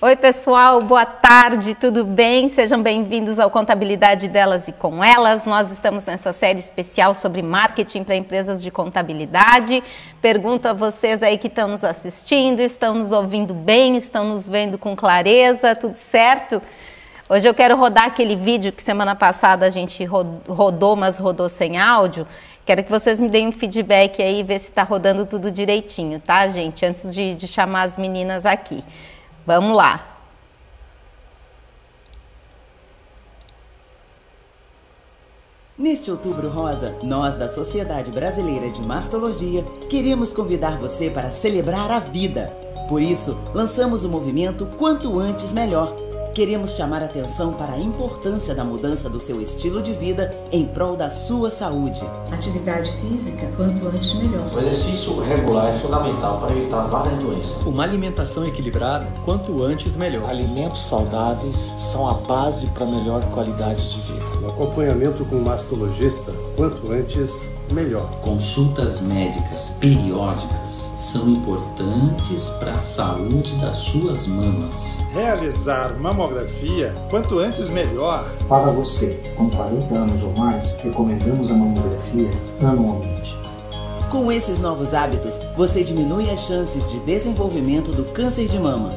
Oi, pessoal, boa tarde, tudo bem? Sejam bem-vindos ao Contabilidade Delas e com Elas. Nós estamos nessa série especial sobre marketing para empresas de contabilidade. Pergunto a vocês aí que estão nos assistindo, estão nos ouvindo bem, estão nos vendo com clareza, tudo certo? Hoje eu quero rodar aquele vídeo que semana passada a gente rodou, mas rodou sem áudio. Quero que vocês me deem um feedback aí, ver se está rodando tudo direitinho, tá, gente? Antes de, de chamar as meninas aqui. Vamos lá. Neste Outubro Rosa, nós da Sociedade Brasileira de Mastologia queremos convidar você para celebrar a vida. Por isso, lançamos o movimento Quanto Antes Melhor queremos chamar atenção para a importância da mudança do seu estilo de vida em prol da sua saúde. Atividade física, quanto antes melhor. O exercício regular é fundamental para evitar várias doenças. Uma alimentação equilibrada, quanto antes melhor. Alimentos saudáveis são a base para melhor qualidade de vida. O acompanhamento com o mastologista, quanto antes melhor. Consultas médicas periódicas são importantes para a saúde das suas mamas. Realizar mamografia quanto antes melhor. Para você com 40 anos ou mais, recomendamos a mamografia anualmente. Com esses novos hábitos, você diminui as chances de desenvolvimento do câncer de mama.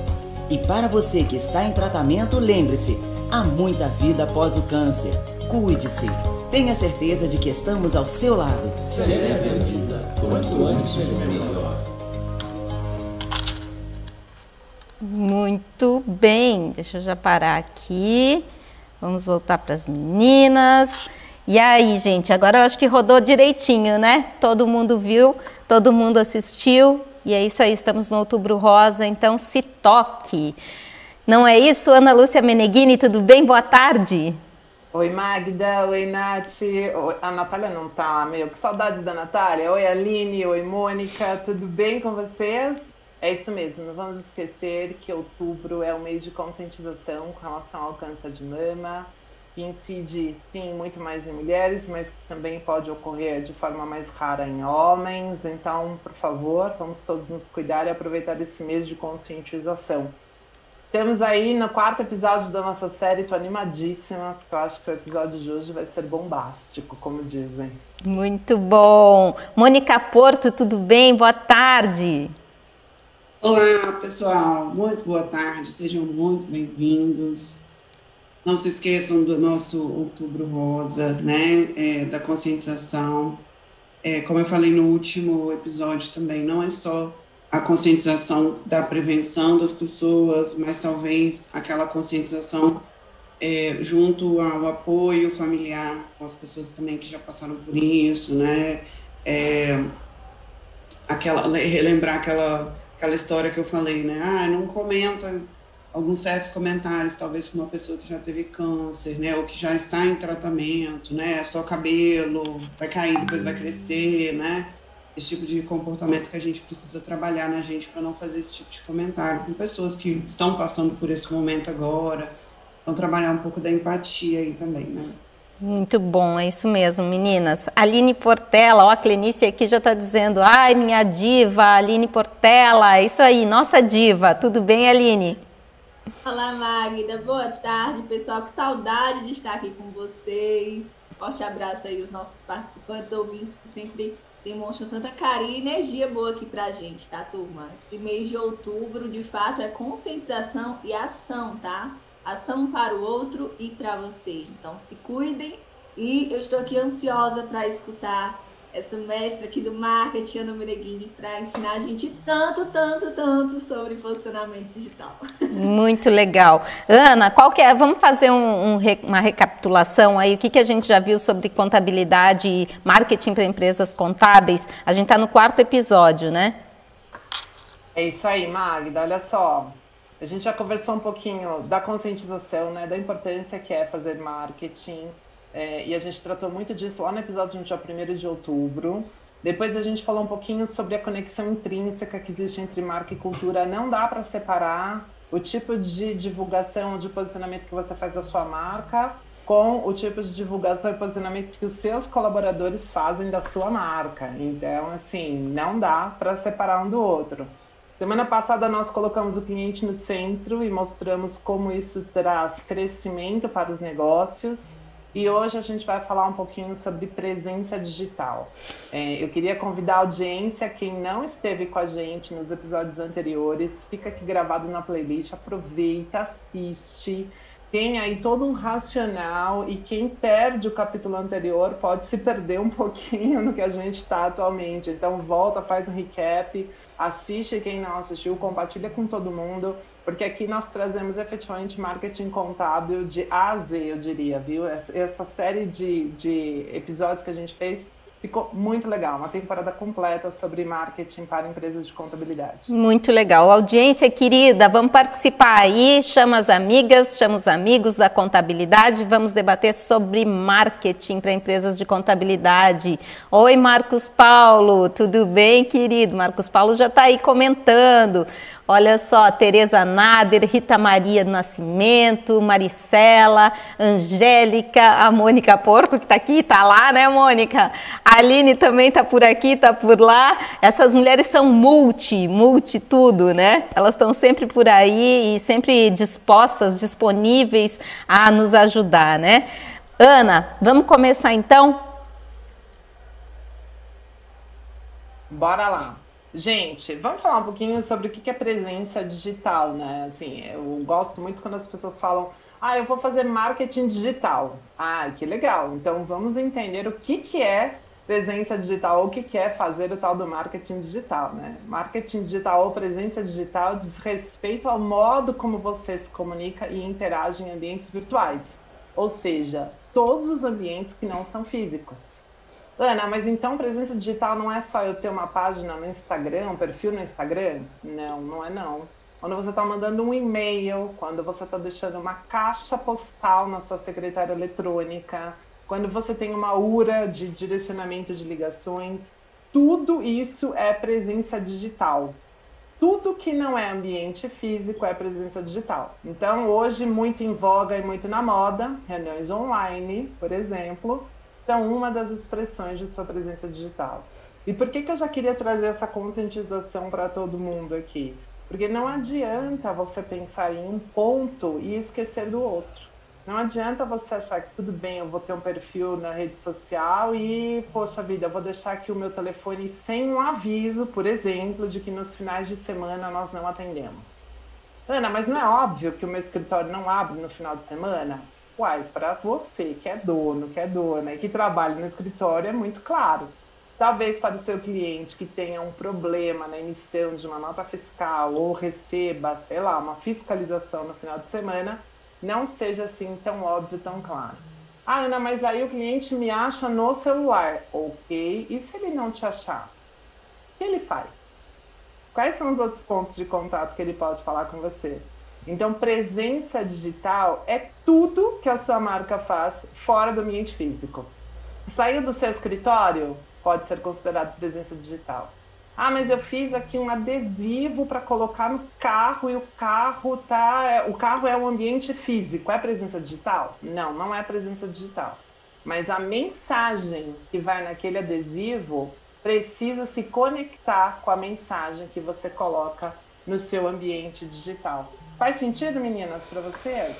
E para você que está em tratamento, lembre-se: há muita vida após o câncer. Cuide-se. Tenha certeza de que estamos ao seu lado. Celebre a vida, quanto antes melhor. Muito bem, deixa eu já parar aqui. Vamos voltar para as meninas. E aí, gente, agora eu acho que rodou direitinho, né? Todo mundo viu, todo mundo assistiu. E é isso aí, estamos no Outubro Rosa, então se toque. Não é isso, Ana Lúcia Meneghini? Tudo bem? Boa tarde. Oi, Magda. Oi, Nath. Oi, a Natália não tá, meu. Que saudades da Natália. Oi, Aline. Oi, Mônica. Tudo bem com vocês? É isso mesmo. Não vamos esquecer que outubro é o mês de conscientização com relação ao câncer de mama, que incide, sim, muito mais em mulheres, mas também pode ocorrer de forma mais rara em homens. Então, por favor, vamos todos nos cuidar e aproveitar esse mês de conscientização. Temos aí no quarto episódio da nossa série, tô animadíssima, porque eu acho que o episódio de hoje vai ser bombástico, como dizem. Muito bom. Mônica Porto, tudo bem? Boa tarde. Olá, pessoal. Muito boa tarde. Sejam muito bem-vindos. Não se esqueçam do nosso Outubro Rosa, né? É, da conscientização. É, como eu falei no último episódio também, não é só a conscientização da prevenção das pessoas, mas talvez aquela conscientização é, junto ao apoio familiar com as pessoas também que já passaram por isso, né? É, aquela relembrar aquela aquela história que eu falei, né? Ah, não comenta alguns certos comentários, talvez com uma pessoa que já teve câncer, né? Ou que já está em tratamento, né? É só cabelo vai cair, depois vai crescer, né? Esse tipo de comportamento que a gente precisa trabalhar na gente para não fazer esse tipo de comentário com pessoas que estão passando por esse momento agora. Então, trabalhar um pouco da empatia aí também, né? Muito bom, é isso mesmo, meninas. Aline Portela, ó, a Clenice aqui já está dizendo, ai, minha diva, Aline Portela, é isso aí, nossa diva. Tudo bem, Aline? Olá, Magda, boa tarde, pessoal, que saudade de estar aqui com vocês. Forte abraço aí aos nossos participantes, ouvintes que sempre demonstram tanta carinho e energia boa aqui pra gente, tá, turma? Esse mês de outubro, de fato, é conscientização e ação, tá? Ação para o outro e para você. Então, se cuidem e eu estou aqui ansiosa para escutar essa mestra aqui do marketing, Ana Mereghini, para ensinar a gente tanto, tanto, tanto sobre posicionamento digital. Muito legal. Ana, qual que é? Vamos fazer um, um, uma recapitulação aí. O que, que a gente já viu sobre contabilidade e marketing para empresas contábeis? A gente está no quarto episódio, né? É isso aí, Magda. Olha só. A gente já conversou um pouquinho da conscientização, né? Da importância que é fazer marketing é, e a gente tratou muito disso lá no episódio no dia 1 de outubro. Depois a gente falou um pouquinho sobre a conexão intrínseca que existe entre marca e cultura. Não dá para separar o tipo de divulgação, de posicionamento que você faz da sua marca com o tipo de divulgação e posicionamento que os seus colaboradores fazem da sua marca. Então, assim, não dá para separar um do outro. Semana passada nós colocamos o cliente no centro e mostramos como isso traz crescimento para os negócios. E hoje a gente vai falar um pouquinho sobre presença digital. É, eu queria convidar a audiência, quem não esteve com a gente nos episódios anteriores, fica aqui gravado na playlist, aproveita, assiste tem aí todo um racional e quem perde o capítulo anterior pode se perder um pouquinho no que a gente está atualmente. Então volta, faz um recap, assiste quem não assistiu, compartilha com todo mundo, porque aqui nós trazemos efetivamente marketing contábil de A a Z, eu diria, viu? Essa série de, de episódios que a gente fez Ficou muito legal, uma temporada completa sobre marketing para empresas de contabilidade. Muito legal. Audiência querida, vamos participar aí, chama as amigas, chama os amigos da contabilidade, vamos debater sobre marketing para empresas de contabilidade. Oi, Marcos Paulo, tudo bem, querido? Marcos Paulo já está aí comentando. Olha só, Tereza Nader, Rita Maria Nascimento, Maricela, Angélica, a Mônica Porto, que está aqui, está lá, né, Mônica? A Aline também está por aqui, está por lá. Essas mulheres são multi, multi tudo, né? Elas estão sempre por aí e sempre dispostas, disponíveis a nos ajudar, né? Ana, vamos começar então? Bora lá. Gente, vamos falar um pouquinho sobre o que é presença digital, né? Assim, eu gosto muito quando as pessoas falam, ah, eu vou fazer marketing digital. Ah, que legal. Então vamos entender o que, que é presença digital, o que, que é fazer o tal do marketing digital, né? Marketing digital ou presença digital diz respeito ao modo como você se comunica e interage em ambientes virtuais. Ou seja, todos os ambientes que não são físicos. Ana, mas então presença digital não é só eu ter uma página no Instagram, um perfil no Instagram? Não, não é não. Quando você está mandando um e-mail, quando você está deixando uma caixa postal na sua secretária eletrônica, quando você tem uma URA de direcionamento de ligações, tudo isso é presença digital. Tudo que não é ambiente físico é presença digital. Então, hoje, muito em voga e muito na moda, reuniões online, por exemplo, são uma das expressões de sua presença digital. E por que, que eu já queria trazer essa conscientização para todo mundo aqui? Porque não adianta você pensar em um ponto e esquecer do outro. Não adianta você achar que tudo bem, eu vou ter um perfil na rede social e, poxa vida, eu vou deixar aqui o meu telefone sem um aviso, por exemplo, de que nos finais de semana nós não atendemos. Ana, mas não é óbvio que o meu escritório não abre no final de semana? Uai, para você que é dono, que é dona e que trabalha no escritório é muito claro. Talvez para o seu cliente que tenha um problema na emissão de uma nota fiscal ou receba, sei lá, uma fiscalização no final de semana, não seja assim tão óbvio, tão claro. Ah, Ana, mas aí o cliente me acha no celular. Ok, e se ele não te achar? O que ele faz? Quais são os outros pontos de contato que ele pode falar com você? Então, presença digital é tudo que a sua marca faz fora do ambiente físico. Saiu do seu escritório, pode ser considerado presença digital. Ah, mas eu fiz aqui um adesivo para colocar no carro e o carro tá, o carro é um ambiente físico, é presença digital? Não, não é presença digital. Mas a mensagem que vai naquele adesivo precisa se conectar com a mensagem que você coloca no seu ambiente digital. Faz sentido, meninas, para vocês?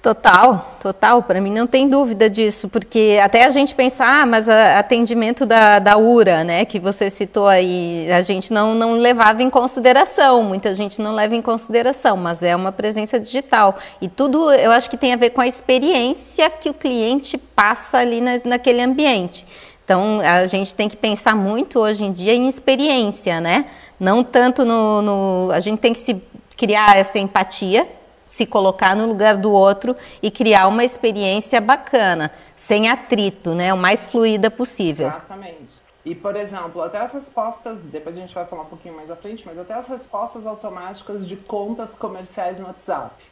Total, total. Para mim não tem dúvida disso, porque até a gente pensar, ah, mas a, atendimento da, da URA, né, que você citou aí, a gente não, não levava em consideração, muita gente não leva em consideração, mas é uma presença digital. E tudo eu acho que tem a ver com a experiência que o cliente passa ali na, naquele ambiente. Então, a gente tem que pensar muito hoje em dia em experiência, né? Não tanto no. no a gente tem que se criar essa empatia, se colocar no lugar do outro e criar uma experiência bacana, sem atrito, né? O mais fluida possível. Exatamente. E, por exemplo, até as respostas, depois a gente vai falar um pouquinho mais à frente, mas até as respostas automáticas de contas comerciais no WhatsApp.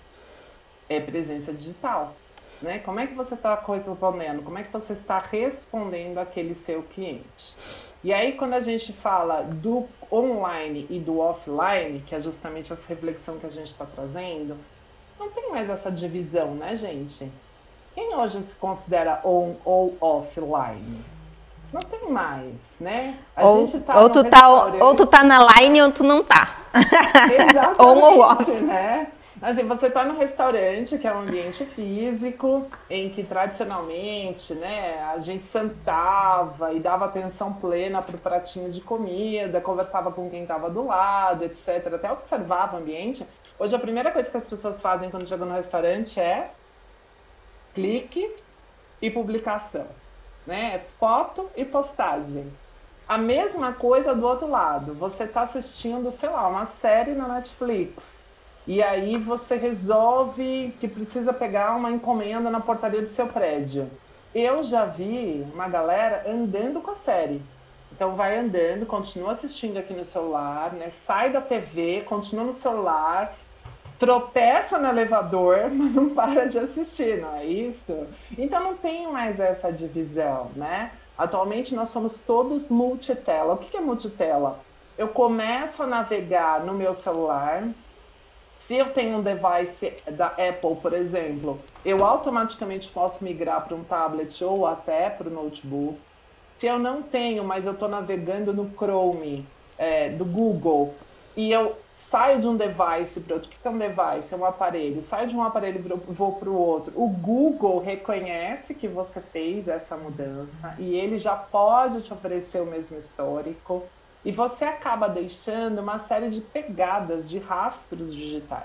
É presença digital. Né? Como é que você está respondendo? Como é que você está respondendo aquele seu cliente? E aí, quando a gente fala do online e do offline, que é justamente essa reflexão que a gente está trazendo, não tem mais essa divisão, né, gente? Quem hoje se considera on ou offline? Não tem mais, né? A ou, tá ou, tu tá, ou tu tá na line ou tu não tá. Exatamente, ou ou outro. né? Assim, você está no restaurante, que é um ambiente físico, em que tradicionalmente né, a gente sentava e dava atenção plena para o pratinho de comida, conversava com quem estava do lado, etc. Até observava o ambiente. Hoje, a primeira coisa que as pessoas fazem quando chegam no restaurante é clique e publicação. Né? Foto e postagem. A mesma coisa do outro lado. Você está assistindo, sei lá, uma série na Netflix e aí você resolve que precisa pegar uma encomenda na portaria do seu prédio. Eu já vi uma galera andando com a série. Então vai andando, continua assistindo aqui no celular, né? Sai da TV, continua no celular, tropeça no elevador, mas não para de assistir, não é isso? Então não tem mais essa divisão, né? Atualmente nós somos todos multitela. O que é multitela? Eu começo a navegar no meu celular, se eu tenho um device da Apple, por exemplo, eu automaticamente posso migrar para um tablet ou até para o notebook. Se eu não tenho, mas eu estou navegando no Chrome é, do Google e eu saio de um device para outro, o que é um device? É um aparelho. Saio de um aparelho e vou para o outro. O Google reconhece que você fez essa mudança e ele já pode te oferecer o mesmo histórico. E você acaba deixando uma série de pegadas, de rastros digitais.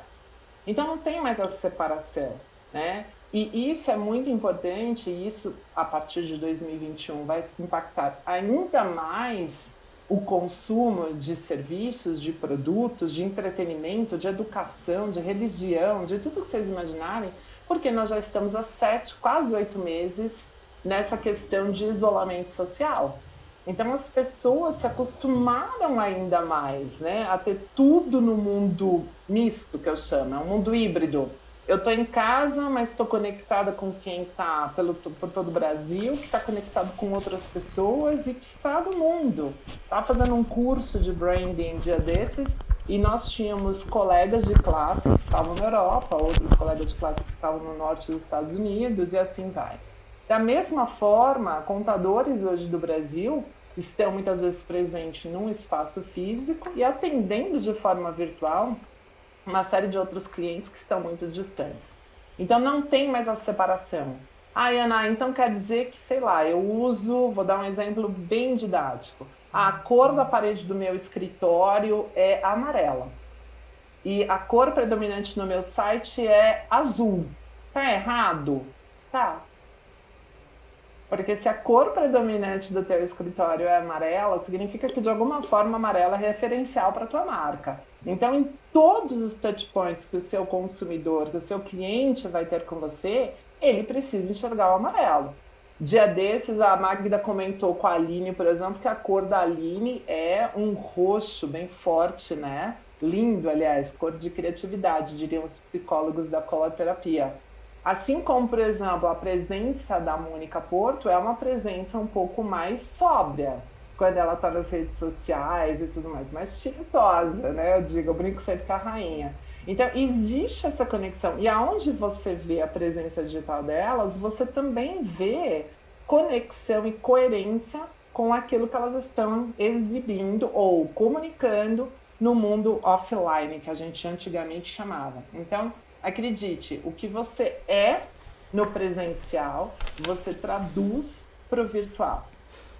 Então não tem mais essa separação, né? E isso é muito importante, e isso a partir de 2021 vai impactar ainda mais o consumo de serviços, de produtos, de entretenimento, de educação, de religião, de tudo que vocês imaginarem, porque nós já estamos há sete, quase oito meses nessa questão de isolamento social. Então as pessoas se acostumaram ainda mais, né, a ter tudo no mundo misto que eu chamo, é um mundo híbrido. Eu estou em casa, mas estou conectada com quem está pelo por todo o Brasil, que está conectado com outras pessoas e que sabe do mundo. Estava fazendo um curso de branding dia desses e nós tínhamos colegas de classe que estavam na Europa, outros colegas de classe que estavam no norte dos Estados Unidos e assim vai. Da mesma forma, contadores hoje do Brasil estão muitas vezes presentes num espaço físico e atendendo de forma virtual uma série de outros clientes que estão muito distantes. Então não tem mais a separação. Ah, Ana, então quer dizer que, sei lá, eu uso, vou dar um exemplo bem didático. A cor da parede do meu escritório é amarela. E a cor predominante no meu site é azul. Tá errado? Tá. Porque se a cor predominante do teu escritório é amarela, significa que de alguma forma amarela é referencial para a tua marca. Então, em todos os touch points que o seu consumidor, que o seu cliente vai ter com você, ele precisa enxergar o amarelo. Dia desses, a Magda comentou com a Aline, por exemplo, que a cor da Aline é um roxo bem forte, né? Lindo, aliás, cor de criatividade, diriam os psicólogos da coloterapia. Assim como, por exemplo, a presença da Mônica Porto é uma presença um pouco mais sóbria, quando ela está nas redes sociais e tudo mais, mais chiquitosa, né? Eu digo, eu brinco sempre com a rainha. Então, existe essa conexão. E aonde você vê a presença digital delas, você também vê conexão e coerência com aquilo que elas estão exibindo ou comunicando no mundo offline, que a gente antigamente chamava. Então, Acredite, o que você é no presencial, você traduz para o virtual.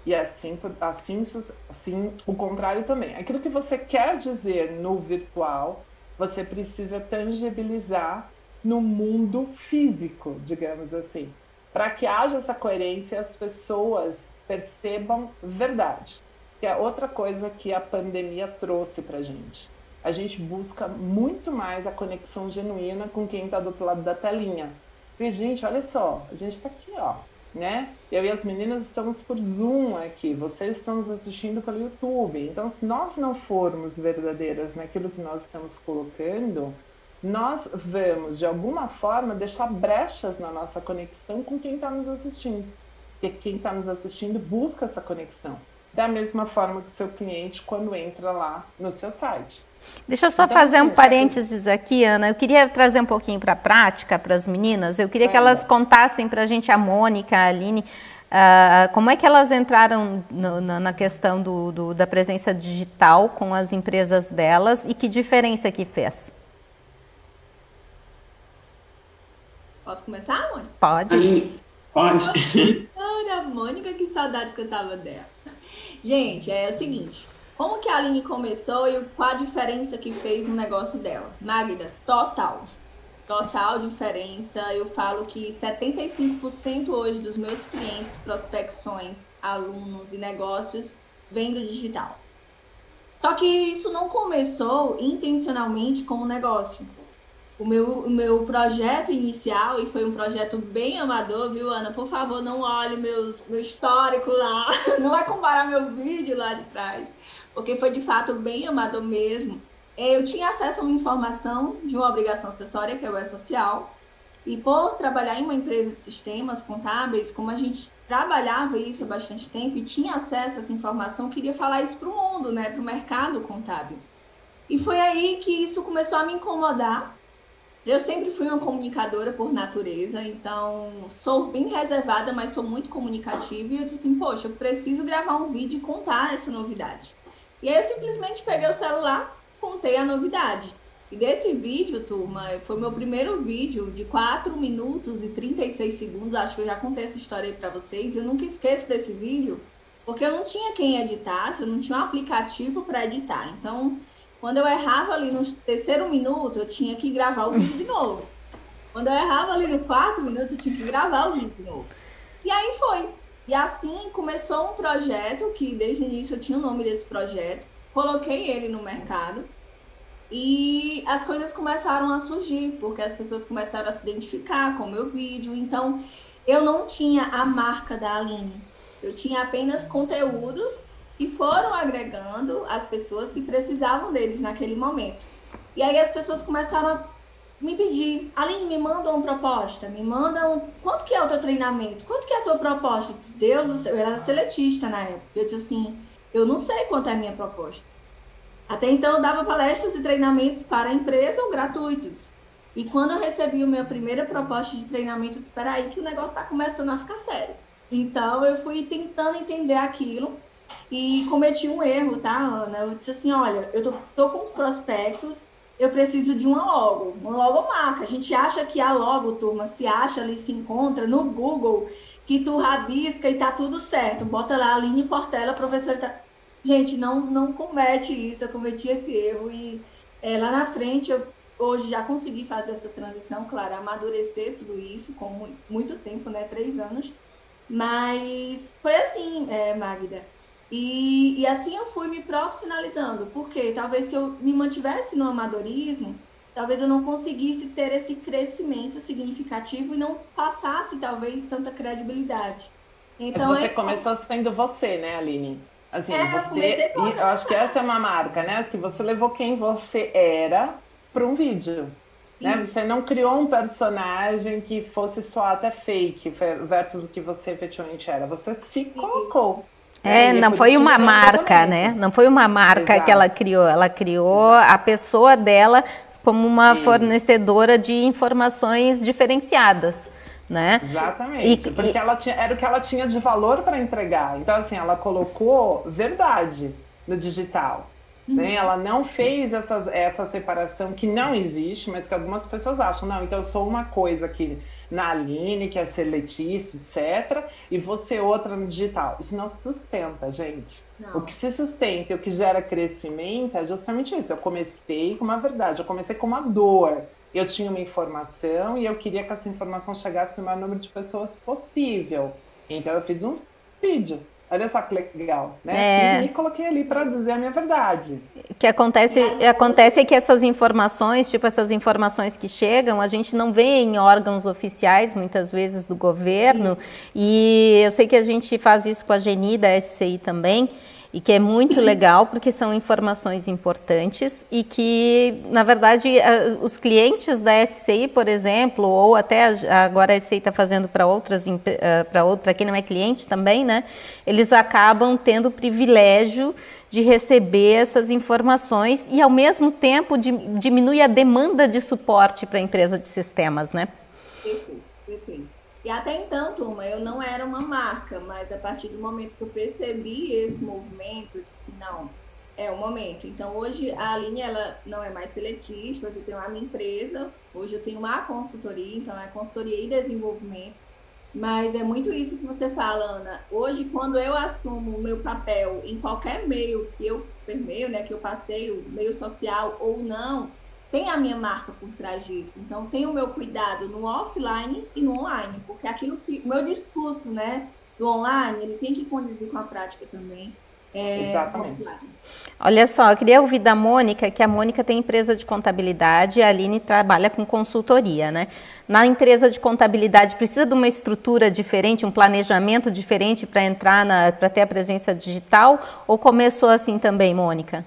E assim, assim, assim, o contrário também. Aquilo que você quer dizer no virtual, você precisa tangibilizar no mundo físico, digamos assim, para que haja essa coerência e as pessoas percebam verdade. Que é outra coisa que a pandemia trouxe para gente a gente busca muito mais a conexão genuína com quem está do outro lado da telinha. E, gente, olha só, a gente está aqui, ó, né? Eu e as meninas estamos por Zoom aqui, vocês estão nos assistindo pelo YouTube. Então, se nós não formos verdadeiras naquilo que nós estamos colocando, nós vamos, de alguma forma, deixar brechas na nossa conexão com quem está nos assistindo. Porque quem está nos assistindo busca essa conexão. Da mesma forma que o seu cliente quando entra lá no seu site. Deixa eu só então, fazer um parênteses aqui, Ana. Eu queria trazer um pouquinho para a prática para as meninas. Eu queria que elas contassem para a gente, a Mônica, a Aline, Uh, como é que elas entraram no, na, na, questão do, do, da presença digital com as empresas delas e que diferença que fez? Posso começar, Mônica? Pode. Pode. Olha, Mônica, que saudade que eu tava dela. Gente, é o seguinte. Como que a Aline começou e qual a diferença que fez no negócio dela? Magda, total. Total diferença. Eu falo que 75% hoje dos meus clientes, prospecções, alunos e negócios vêm do digital. Só que isso não começou intencionalmente como negócio o meu, o meu projeto inicial, e foi um projeto bem amador, viu, Ana? Por favor, não olhe meus, meu histórico lá, não vai comparar meu vídeo lá de trás, porque foi de fato bem amador mesmo. Eu tinha acesso a uma informação de uma obrigação acessória, que é o E-Social, e por trabalhar em uma empresa de sistemas contábeis, como a gente trabalhava isso há bastante tempo e tinha acesso a essa informação, queria falar isso para o mundo, né, para o mercado contábil. E foi aí que isso começou a me incomodar, eu sempre fui uma comunicadora por natureza, então sou bem reservada, mas sou muito comunicativa. E eu disse assim: Poxa, eu preciso gravar um vídeo e contar essa novidade. E aí eu simplesmente peguei o celular, contei a novidade. E desse vídeo, turma, foi meu primeiro vídeo de 4 minutos e 36 segundos. Acho que eu já contei essa história aí para vocês. Eu nunca esqueço desse vídeo, porque eu não tinha quem editasse, eu não tinha um aplicativo para editar. Então, quando eu errava ali no terceiro minuto, eu tinha que gravar o vídeo de novo. Quando eu errava ali no quarto minuto, eu tinha que gravar o vídeo de novo. E aí foi. E assim começou um projeto que desde o início eu tinha o nome desse projeto. Coloquei ele no mercado. E as coisas começaram a surgir, porque as pessoas começaram a se identificar com o meu vídeo. Então, eu não tinha a marca da Aline. Eu tinha apenas conteúdos e foram agregando as pessoas que precisavam deles naquele momento. E aí as pessoas começaram a me pedir, Aline, me manda uma proposta, me manda um... quanto que é o teu treinamento? Quanto que é a tua proposta? Disse, Deus do céu, eu era seletista na época. Eu disse assim, eu não sei quanto é a minha proposta. Até então eu dava palestras e treinamentos para a empresa ou gratuitos. E quando eu recebi a minha primeira proposta de treinamento, eu disse, aí que o negócio está começando a ficar sério. Então eu fui tentando entender aquilo e cometi um erro, tá, Ana? Eu disse assim, olha, eu tô, tô com prospectos, eu preciso de uma logo, uma logomarca. A gente acha que a logo, turma, se acha ali, se encontra no Google, que tu rabisca e tá tudo certo. Bota lá a linha Portela, professor tá... Gente, não, não comete isso, eu cometi esse erro e é, lá na frente eu hoje já consegui fazer essa transição, claro, amadurecer tudo isso com muito tempo, né, três anos, mas foi assim, é, Magda, e, e assim eu fui me profissionalizando, porque talvez se eu me mantivesse no amadorismo, talvez eu não conseguisse ter esse crescimento significativo e não passasse talvez tanta credibilidade. Então Mas você é... começou sendo você, né, Aline? Assim, é, você, eu, eu acho que essa é uma marca, né? Assim, você levou quem você era para um vídeo. Né? Você não criou um personagem que fosse só até fake versus o que você efetivamente era. Você se colocou. É, é não foi uma marca, né? Não foi uma marca Exato. que ela criou. Ela criou a pessoa dela como uma Sim. fornecedora de informações diferenciadas. Né? Exatamente, e, porque ela tinha, era o que ela tinha de valor para entregar. Então, assim, ela colocou verdade no digital. Né? Uhum. Ela não fez essa, essa separação que não existe, mas que algumas pessoas acham. Não, então eu sou uma coisa aqui na Aline, que é ser Letícia, etc. E você outra no digital. Isso não se sustenta, gente. Não. O que se sustenta e o que gera crescimento é justamente isso. Eu comecei com uma verdade, eu comecei com uma dor. Eu tinha uma informação e eu queria que essa informação chegasse para o maior número de pessoas possível. Então eu fiz um vídeo Olha só que legal, né? É. E coloquei ali para dizer a minha verdade. O que acontece, acontece é que essas informações, tipo essas informações que chegam, a gente não vê em órgãos oficiais, muitas vezes do governo, Sim. e eu sei que a gente faz isso com a Geni da SCI também, e que é muito legal porque são informações importantes e que, na verdade, os clientes da SCI, por exemplo, ou até agora a SCI está fazendo para outras, para outra, quem não é cliente também, né? Eles acabam tendo o privilégio de receber essas informações e, ao mesmo tempo, diminui a demanda de suporte para a empresa de sistemas, né? Perfeito, perfeito. E até então, turma, eu não era uma marca, mas a partir do momento que eu percebi esse movimento, não, é o momento. Então, hoje a Aline, ela não é mais seletista, hoje eu tenho a minha empresa, hoje eu tenho uma consultoria, então é consultoria e desenvolvimento. Mas é muito isso que você fala, Ana. Hoje, quando eu assumo o meu papel em qualquer meio que eu permeio, né, que eu passeio, meio social ou não, tem a minha marca por trás disso. Então, tem o meu cuidado no offline e no online, porque aquilo que o meu discurso, né, do online, ele tem que conduzir com a prática também. É, Exatamente. Olha só, eu queria ouvir da Mônica, que a Mônica tem empresa de contabilidade e a Aline trabalha com consultoria, né? Na empresa de contabilidade, precisa de uma estrutura diferente, um planejamento diferente para entrar, para ter a presença digital? Ou começou assim também, Mônica?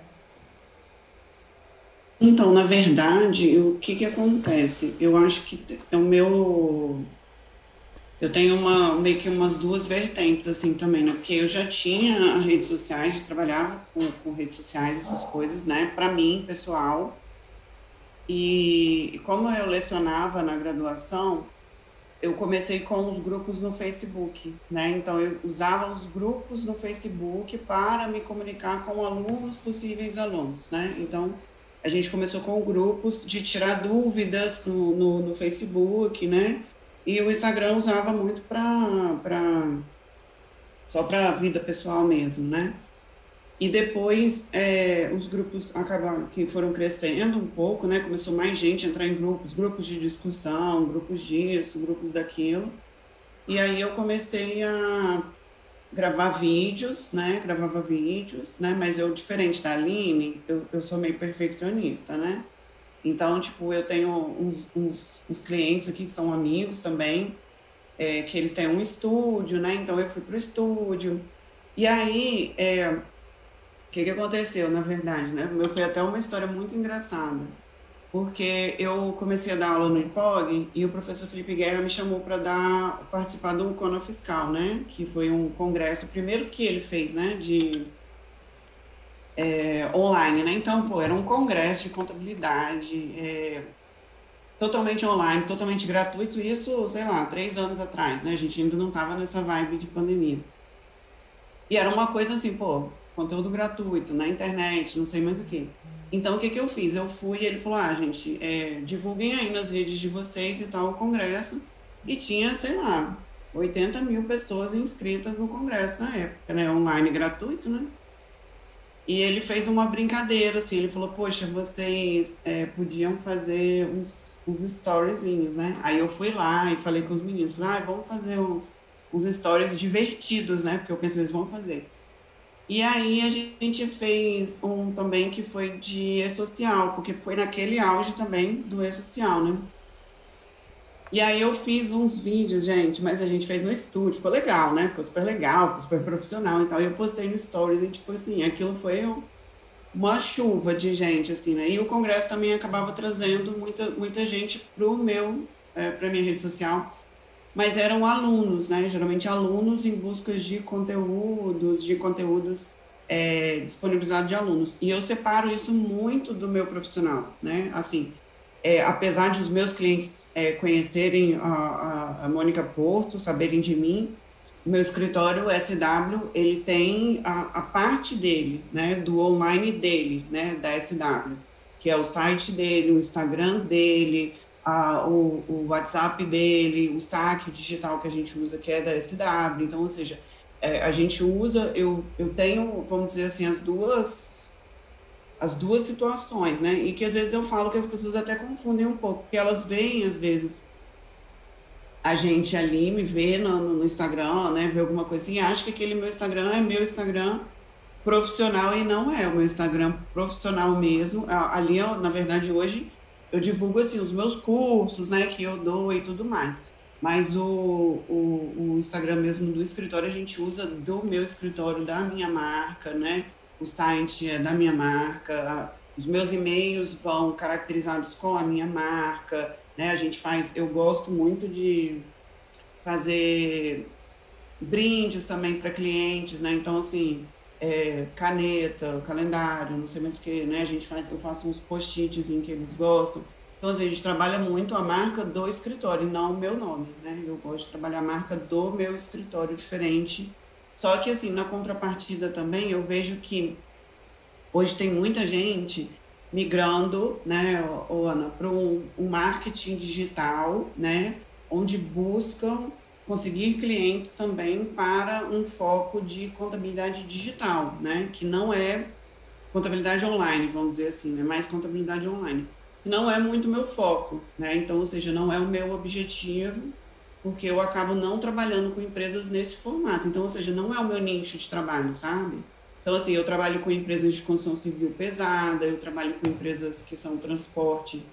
Então, na verdade, o que, que acontece? Eu acho que é o meu. Eu tenho uma, meio que umas duas vertentes, assim, também, né? Porque eu já tinha redes sociais, trabalhava com, com redes sociais, essas coisas, né? Para mim, pessoal. E como eu lecionava na graduação, eu comecei com os grupos no Facebook, né? Então eu usava os grupos no Facebook para me comunicar com alunos, possíveis alunos, né? Então a gente começou com grupos de tirar dúvidas no, no, no Facebook, né? E o Instagram usava muito para só para a vida pessoal mesmo, né? E depois é, os grupos acabaram que foram crescendo um pouco, né? Começou mais gente a entrar em grupos, grupos de discussão, grupos disso, grupos daquilo. E aí eu comecei a gravar vídeos, né? Gravava vídeos, né? Mas eu, diferente da Aline, eu, eu sou meio perfeccionista, né? Então, tipo, eu tenho uns, uns, uns clientes aqui que são amigos também, é, que eles têm um estúdio, né? Então, eu fui pro estúdio. E aí, é, o que, que aconteceu, na verdade, né? Meu foi até uma história muito engraçada porque eu comecei a dar aula no IPOG e o professor Felipe Guerra me chamou para dar participar do Cono Fiscal, né? Que foi um congresso, o primeiro que ele fez, né? De é, online, né? Então, pô, era um congresso de contabilidade é, totalmente online, totalmente gratuito. Isso, sei lá, três anos atrás, né? A gente ainda não estava nessa vibe de pandemia. E era uma coisa assim, pô, conteúdo gratuito na internet, não sei mais o que. Então, o que, que eu fiz? Eu fui e ele falou: ah, gente, é, divulguem aí nas redes de vocês e tal o congresso. E tinha, sei lá, 80 mil pessoas inscritas no congresso na época, né? Online gratuito, né? E ele fez uma brincadeira, assim, ele falou, poxa, vocês é, podiam fazer uns, uns storyzinhos, né? Aí eu fui lá e falei com os meninos, falei, ah, vamos fazer uns, uns stories divertidos, né? Porque eu pensei, eles vão fazer. E aí a gente fez um também que foi de e-social, porque foi naquele auge também do e-social, né? E aí eu fiz uns vídeos, gente, mas a gente fez no estúdio, ficou legal, né? Ficou super legal, ficou super profissional e tal. E eu postei no Stories e, tipo assim, aquilo foi uma chuva de gente, assim, né? E o congresso também acabava trazendo muita, muita gente pro meu, é, pra minha rede social mas eram alunos, né? Geralmente alunos em busca de conteúdos, de conteúdos é, disponibilizados de alunos. E eu separo isso muito do meu profissional, né? Assim, é, apesar de os meus clientes é, conhecerem a, a, a Mônica Porto, saberem de mim, meu escritório SW, ele tem a, a parte dele, né? Do online dele, né? Da SW, que é o site dele, o Instagram dele, a, o, o, WhatsApp dele, o saque digital que a gente usa, que é da SW. Então, ou seja, é, a gente usa, eu, eu tenho, vamos dizer assim, as duas as duas situações, né? E que às vezes eu falo que as pessoas até confundem um pouco, porque elas veem, às vezes, a gente ali, me vê no, no Instagram, né? Vê alguma coisinha, e acha que aquele meu Instagram é meu Instagram profissional e não é o meu Instagram profissional mesmo. Ali, na verdade, hoje eu divulgo assim os meus cursos, né, que eu dou e tudo mais. Mas o, o, o, Instagram mesmo do escritório a gente usa do meu escritório, da minha marca, né? O site é da minha marca, os meus e-mails vão caracterizados com a minha marca, né? A gente faz, eu gosto muito de fazer brindes também para clientes, né? Então assim, é, caneta, calendário, não sei mais o que, né? A gente faz, eu faço uns post-its que eles gostam. Então, assim, a gente trabalha muito a marca do escritório, não o meu nome, né? Eu gosto de trabalhar a marca do meu escritório diferente. Só que, assim, na contrapartida também, eu vejo que hoje tem muita gente migrando, né, Ana, para um marketing digital, né, onde buscam conseguir clientes também para um foco de contabilidade digital, né, que não é contabilidade online, vamos dizer assim, né, mais contabilidade online. Não é muito meu foco, né, então, ou seja, não é o meu objetivo, porque eu acabo não trabalhando com empresas nesse formato. Então, ou seja, não é o meu nicho de trabalho, sabe? Então, assim, eu trabalho com empresas de construção civil pesada, eu trabalho com empresas que são transporte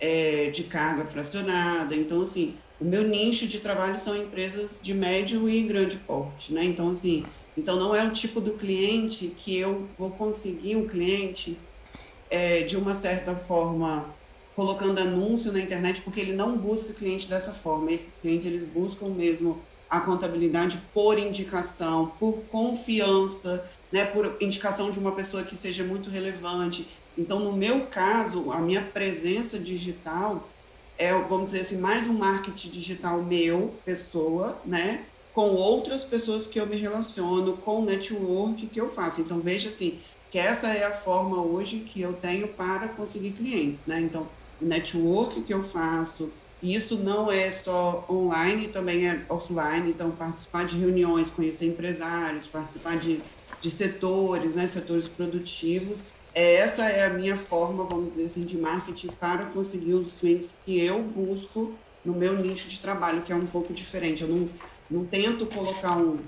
é, de carga fracionada. Então, assim, o meu nicho de trabalho são empresas de médio e grande porte, né? Então, assim, então não é o tipo do cliente que eu vou conseguir um cliente é, de uma certa forma colocando anúncio na internet, porque ele não busca cliente dessa forma. Esses clientes, eles buscam mesmo a contabilidade por indicação, por confiança, né, por indicação de uma pessoa que seja muito relevante. Então, no meu caso, a minha presença digital é, vamos dizer assim, mais um marketing digital meu, pessoa, né, com outras pessoas que eu me relaciono, com o network que eu faço. Então, veja assim, que essa é a forma hoje que eu tenho para conseguir clientes, né? Então, o network que eu faço, isso não é só online, também é offline, então participar de reuniões, conhecer empresários, participar de de setores, né, setores produtivos. Essa é a minha forma, vamos dizer assim, de marketing para conseguir os clientes que eu busco no meu nicho de trabalho, que é um pouco diferente. Eu não, não tento colocar um,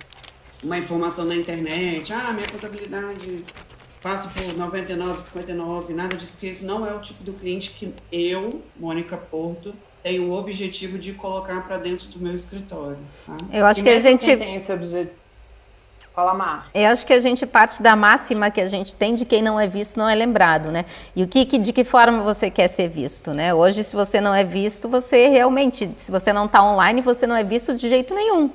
uma informação na internet, ah, minha contabilidade passo por 99, 59, nada disso, porque isso não é o tipo do cliente que eu, Mônica Porto, tenho o objetivo de colocar para dentro do meu escritório. Tá? Eu acho e que a gente tem esse objetivo Fala, Mar. Eu acho que a gente parte da máxima que a gente tem de quem não é visto não é lembrado, né? E o que, de que forma você quer ser visto, né? Hoje, se você não é visto, você realmente, se você não está online, você não é visto de jeito nenhum,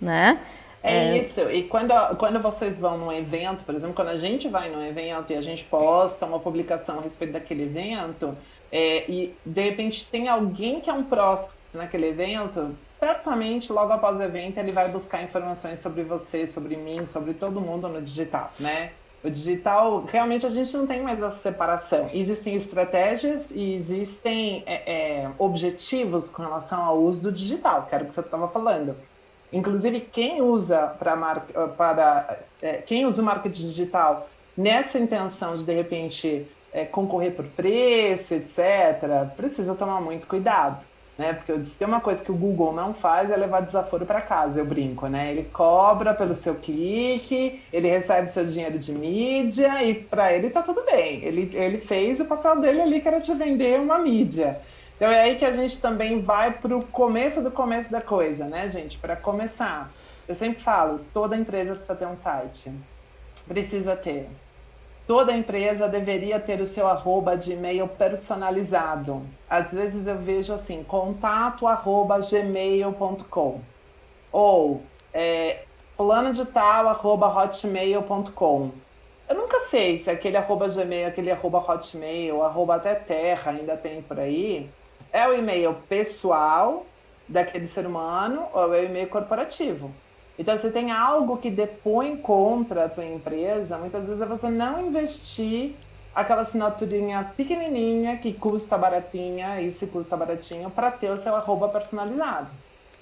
né? É, é, isso. E quando, quando vocês vão num evento, por exemplo, quando a gente vai num evento e a gente posta uma publicação a respeito daquele evento, é, e de repente tem alguém que é um próximo naquele evento, certamente logo após o evento ele vai buscar informações sobre você, sobre mim, sobre todo mundo no digital, né? O digital, realmente a gente não tem mais essa separação. Existem estratégias e existem é, é, objetivos com relação ao uso do digital, que era o que você estava falando. Inclusive, quem usa para para é, quem usa o marketing digital nessa intenção de de repente é, concorrer por preço, etc., precisa tomar muito cuidado né? Porque eu disse, tem uma coisa que o Google não faz é levar desaforo para casa, eu brinco, né? Ele cobra pelo seu clique, ele recebe seu dinheiro de mídia e para ele tá tudo bem. Ele, ele fez o papel dele ali que era te vender uma mídia. Então é aí que a gente também vai para o começo do começo da coisa, né, gente? Para começar, eu sempre falo, toda empresa precisa ter um site. Precisa ter. Toda empresa deveria ter o seu arroba de e-mail personalizado. Às vezes eu vejo assim, contato arroba gmail.com ou é, fulano de tal arroba hotmail.com. Eu nunca sei se aquele arroba gmail, aquele arroba hotmail, arroba até terra ainda tem por aí, é o e-mail pessoal daquele ser humano ou é o e-mail corporativo. Então, se tem algo que depõe contra a tua empresa, muitas vezes é você não investir aquela assinaturinha pequenininha que custa baratinha, e se custa baratinho, para ter o seu arroba personalizado.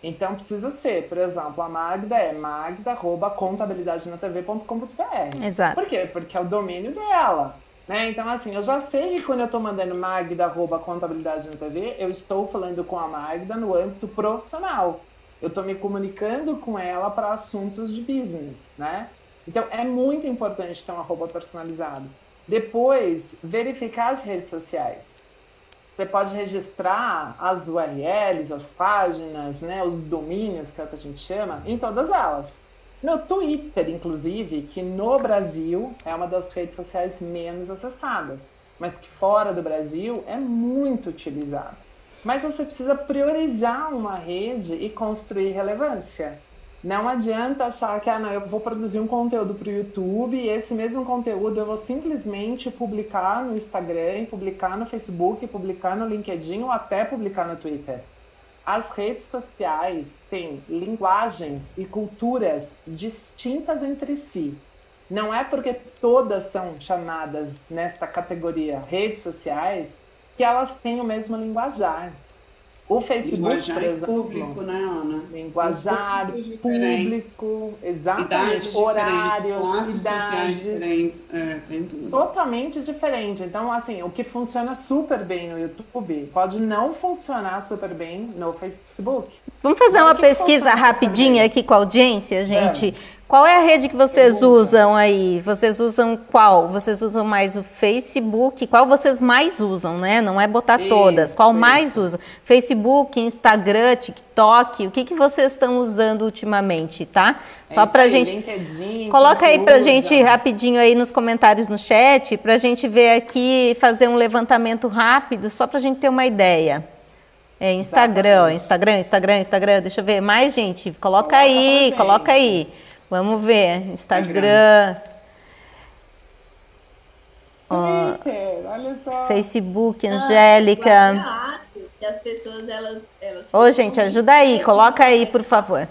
Então, precisa ser, por exemplo, a Magda é magda.contabilidadenatv.com.br. Exato. Por quê? Porque é o domínio dela. Né? Então, assim, eu já sei que quando eu estou mandando magda.contabilidadenatv, eu estou falando com a Magda no âmbito profissional eu estou me comunicando com ela para assuntos de business, né? Então é muito importante ter um arroba personalizado. Depois, verificar as redes sociais. Você pode registrar as URLs, as páginas, né, os domínios, que é o que a gente chama, em todas elas. No Twitter, inclusive, que no Brasil é uma das redes sociais menos acessadas, mas que fora do Brasil é muito utilizado. Mas você precisa priorizar uma rede e construir relevância. Não adianta achar que, ah, não, eu vou produzir um conteúdo para o YouTube e esse mesmo conteúdo eu vou simplesmente publicar no Instagram, publicar no Facebook, publicar no LinkedIn ou até publicar no Twitter. As redes sociais têm linguagens e culturas distintas entre si. Não é porque todas são chamadas nesta categoria redes sociais que elas têm o mesmo linguajar. O Facebook, linguajar por exemplo. público, né, Ana? Linguajar público, exatamente. Idades horários, classes idades. diferentes. É, tem tudo. Totalmente diferente. Então, assim, o que funciona super bem no YouTube pode não funcionar super bem no Facebook. Vamos fazer Mas uma que pesquisa rapidinha aqui com a audiência, gente. Qual é a rede que vocês usam aí? Vocês usam qual? Vocês usam mais o Facebook? Qual vocês mais usam, né? Não é botar Isso, todas. Qual isso. mais usa? Facebook, Instagram, TikTok? O que, que vocês estão usando ultimamente, tá? É Só isso pra aí, gente. LinkedIn, Coloca aí pra usa. gente rapidinho aí nos comentários no chat, pra gente ver aqui, fazer um levantamento rápido, só pra gente ter uma ideia. É Instagram, ó, Instagram, Instagram, Instagram. Deixa eu ver mais, gente. Coloca, Coloca aí, coloca aí. Vamos ver. Instagram. Twitter, olha só. Facebook, Ah, Angélica. que as pessoas, elas... elas Ô, gente, ajuda aí. Coloca aí, por favor.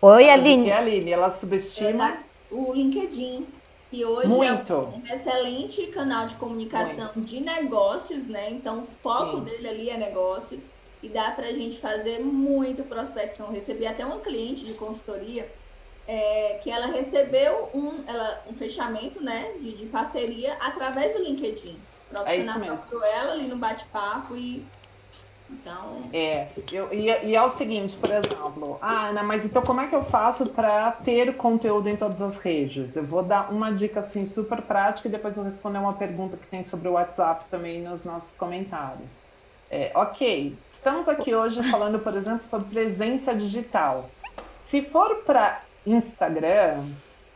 Oi, Aline. que, Aline? Ela subestima. o LinkedIn, que hoje Muito. é um excelente canal de comunicação de negócios, né? Então, o foco Sim. dele ali é negócios e dá pra gente fazer muito prospecção. Recebi até uma cliente de consultoria é, que ela recebeu um, ela, um fechamento, né, de, de parceria através do LinkedIn. O profissional mesmo. procurou ela ali no bate-papo e então É, eu, e, e é o seguinte, por exemplo, ah, Ana, mas então como é que eu faço para ter conteúdo em todas as redes? Eu vou dar uma dica assim super prática e depois eu vou responder uma pergunta que tem sobre o WhatsApp também nos nossos comentários. É, ok, estamos aqui hoje falando, por exemplo, sobre presença digital. Se for para Instagram,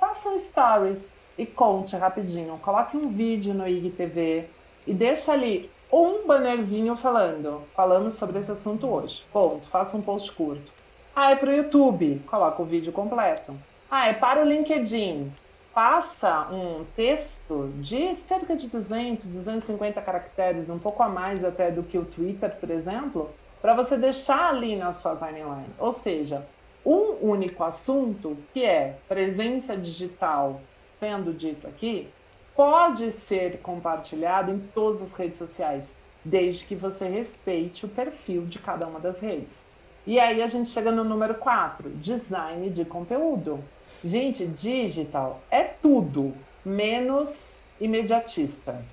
faça um stories e conte rapidinho. Coloque um vídeo no IGTV e deixa ali um bannerzinho falando. Falamos sobre esse assunto hoje. Ponto. Faça um post curto. Ah, é para o YouTube. Coloca o vídeo completo. Ah, é para o LinkedIn. Faça um texto de cerca de 200, 250 caracteres, um pouco a mais até do que o Twitter, por exemplo, para você deixar ali na sua timeline. Ou seja, um único assunto, que é presença digital, sendo dito aqui, pode ser compartilhado em todas as redes sociais, desde que você respeite o perfil de cada uma das redes. E aí a gente chega no número 4, design de conteúdo. Gente, digital é tudo menos imediatista.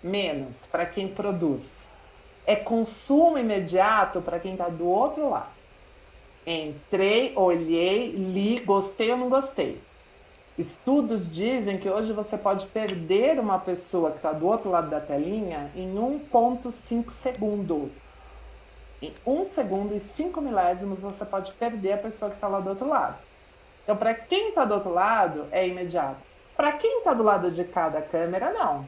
Menos para quem produz. É consumo imediato para quem está do outro lado. Entrei, olhei, li, gostei ou não gostei. Estudos dizem que hoje você pode perder uma pessoa que está do outro lado da telinha em 1,5 segundos. Em um segundo e cinco milésimos você pode perder a pessoa que está lá do outro lado. Então, para quem está do outro lado, é imediato. Para quem está do lado de cada câmera, não.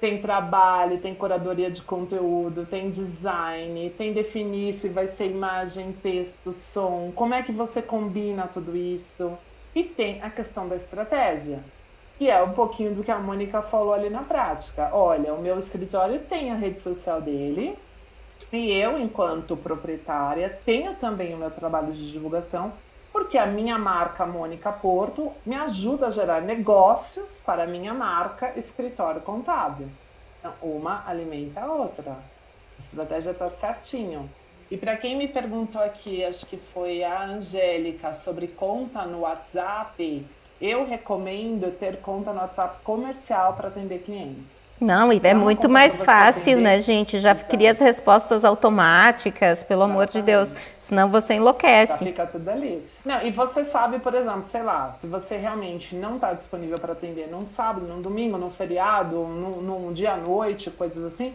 Tem trabalho, tem curadoria de conteúdo, tem design, tem definir se vai ser imagem, texto, som, como é que você combina tudo isso. E tem a questão da estratégia, que é um pouquinho do que a Mônica falou ali na prática. Olha, o meu escritório tem a rede social dele, e eu, enquanto proprietária, tenho também o meu trabalho de divulgação, porque a minha marca Mônica Porto me ajuda a gerar negócios para a minha marca Escritório Contábil. Então, uma alimenta a outra. A estratégia está certinho. E para quem me perguntou aqui, acho que foi a Angélica, sobre conta no WhatsApp, eu recomendo ter conta no WhatsApp comercial para atender clientes. Não, e é Não, muito mais fácil, né, gente? Já cria as respostas automáticas, pelo amor de Deus. Senão você enlouquece. fica tudo ali. Não, e você sabe, por exemplo, sei lá, se você realmente não está disponível para atender num sábado, num domingo, num feriado, num, num dia à noite, coisas assim,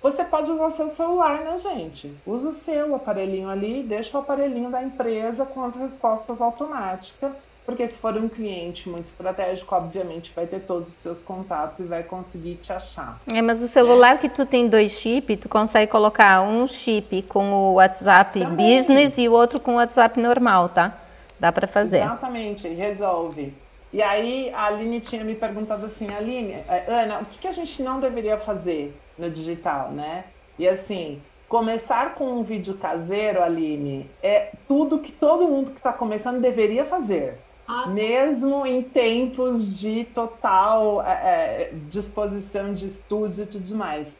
você pode usar seu celular, né, gente? Usa o seu aparelhinho ali, deixa o aparelhinho da empresa com as respostas automáticas porque se for um cliente muito estratégico, obviamente vai ter todos os seus contatos e vai conseguir te achar. É, mas o celular é. que tu tem dois chips, tu consegue colocar um chip com o WhatsApp Também. Business e o outro com o WhatsApp normal, tá? Dá para fazer. Exatamente, resolve. E aí a Aline tinha me perguntado assim, Aline, eh, Ana, o que, que a gente não deveria fazer no digital, né? E assim, começar com um vídeo caseiro, Aline, é tudo que todo mundo que está começando deveria fazer. Ah. Mesmo em tempos de total é, é, disposição de estúdio e tudo mais.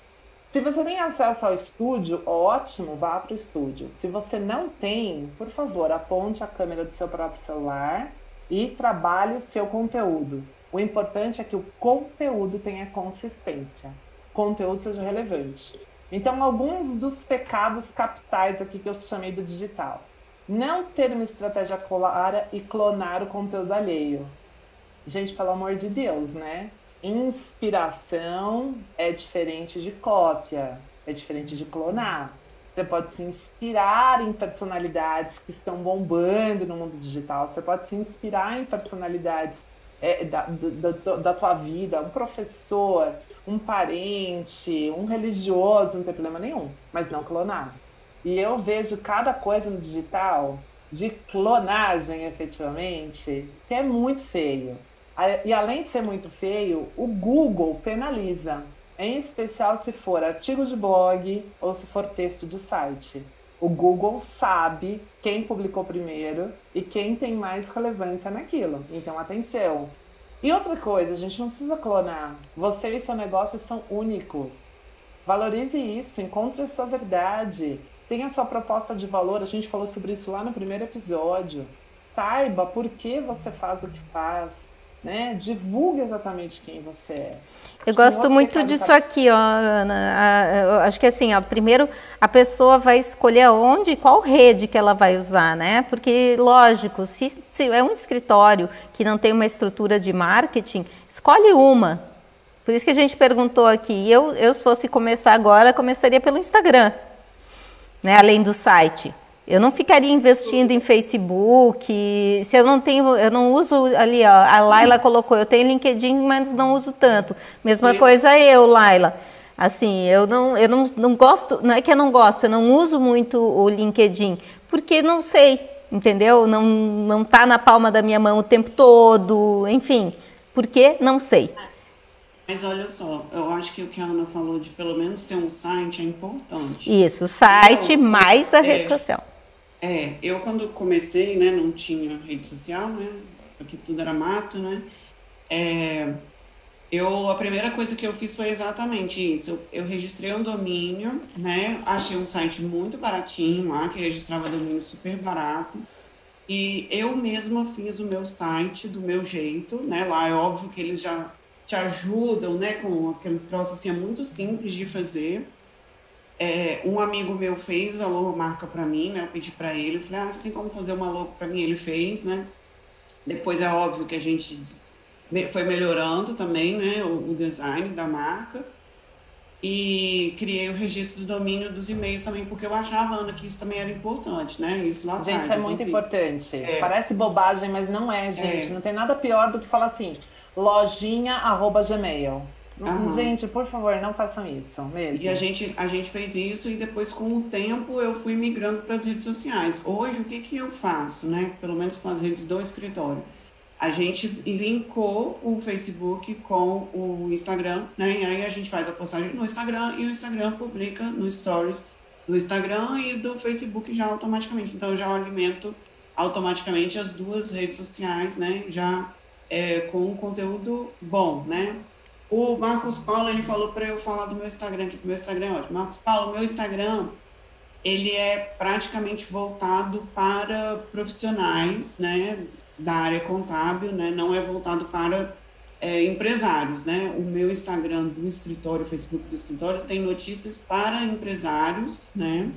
Se você tem acesso ao estúdio, ótimo, vá para o estúdio. Se você não tem, por favor, aponte a câmera do seu próprio celular e trabalhe o seu conteúdo. O importante é que o conteúdo tenha consistência, o conteúdo seja relevante. Então, alguns dos pecados capitais aqui que eu chamei do digital não ter uma estratégia clara e clonar o conteúdo alheio. Gente, pelo amor de Deus, né? Inspiração é diferente de cópia, é diferente de clonar. Você pode se inspirar em personalidades que estão bombando no mundo digital. Você pode se inspirar em personalidades é, da, da, da tua vida, um professor, um parente, um religioso, não tem problema nenhum, mas não clonar. E eu vejo cada coisa no digital de clonagem, efetivamente, que é muito feio. E além de ser muito feio, o Google penaliza, em especial se for artigo de blog ou se for texto de site. O Google sabe quem publicou primeiro e quem tem mais relevância naquilo. Então, atenção. E outra coisa, a gente não precisa clonar. Você e seu negócio são únicos. Valorize isso, encontre a sua verdade tem a sua proposta de valor, a gente falou sobre isso lá no primeiro episódio. Saiba por que você faz o que faz, né? Divulgue exatamente quem você é. Eu acho gosto muito disso tá... aqui, ó, Ana. Acho que assim, ó, primeiro a pessoa vai escolher onde, qual rede que ela vai usar, né? Porque, lógico, se, se é um escritório que não tem uma estrutura de marketing, escolhe uma. Por isso que a gente perguntou aqui. Eu, eu se fosse começar agora, começaria pelo Instagram né, além do site. Eu não ficaria investindo em Facebook, se eu não tenho, eu não uso ali, ó, a Laila colocou, eu tenho LinkedIn, mas não uso tanto. Mesma Isso. coisa eu, Laila. Assim, eu não, eu não, não gosto, não é que eu não gosto, eu não uso muito o LinkedIn, porque não sei, entendeu? Não, não tá na palma da minha mão o tempo todo, enfim, porque não sei. Mas olha só, eu acho que o que a Ana falou de pelo menos ter um site é importante. Isso, site eu, mais a é, rede social. É, eu quando comecei, né, não tinha rede social, né, porque tudo era mato, né, é, eu, a primeira coisa que eu fiz foi exatamente isso. Eu, eu, registrei um domínio, né? Achei um site muito baratinho lá, que registrava domínio super barato. E eu mesma fiz o meu site do meu jeito, né? Lá é óbvio que eles já te ajudam, né, com aquele processo assim, é muito simples de fazer. É, um amigo meu fez a logomarca para mim, né, eu pedi para ele, eu falei, ah, você tem como fazer uma logo para mim? Ele fez, né, depois é óbvio que a gente foi melhorando também, né, o, o design da marca, e criei o registro do domínio dos e-mails também, porque eu achava, Ana, que isso também era importante, né? Isso lá Gente, atrás, isso é muito importante. É. Parece bobagem, mas não é, gente. É. Não tem nada pior do que falar assim, lojinha@gmail. Uhum. Gente, por favor, não façam isso mesmo. E a gente, a gente fez isso e depois, com o tempo, eu fui migrando para as redes sociais. Hoje, o que, que eu faço, né? Pelo menos com as redes do escritório. A gente linkou o Facebook com o Instagram, né? E aí a gente faz a postagem no Instagram e o Instagram publica no Stories do Instagram e do Facebook já automaticamente. Então, eu já alimento automaticamente as duas redes sociais, né? Já é, com um conteúdo bom, né? O Marcos Paulo, ele falou para eu falar do meu Instagram, que o meu Instagram é ótimo. Marcos Paulo, meu Instagram, ele é praticamente voltado para profissionais, né, da área contábil, né, não é voltado para é, empresários, né? O meu Instagram do escritório, o Facebook do escritório, tem notícias para empresários, né?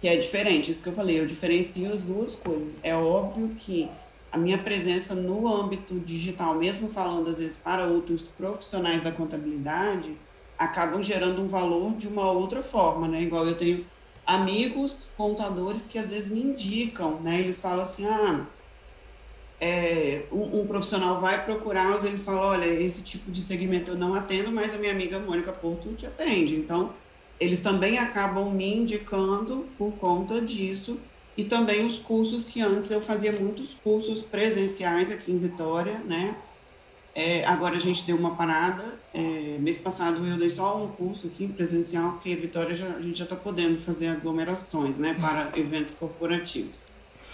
Que é diferente, isso que eu falei, eu diferencio as duas coisas. É óbvio que a minha presença no âmbito digital, mesmo falando às vezes para outros profissionais da contabilidade, acabam gerando um valor de uma outra forma, né? Igual eu tenho amigos contadores que às vezes me indicam, né? Eles falam assim, ah, é, um, um, profissional vai procurá-los, eles falam, olha, esse tipo de segmento eu não atendo, mas a minha amiga Mônica Porto te atende. Então, eles também acabam me indicando por conta disso e também os cursos que antes eu fazia muitos cursos presenciais aqui em Vitória, né? É, agora a gente deu uma parada. É, mês passado eu dei só um curso aqui presencial, porque Vitória já, a gente já está podendo fazer aglomerações, né, para eventos corporativos.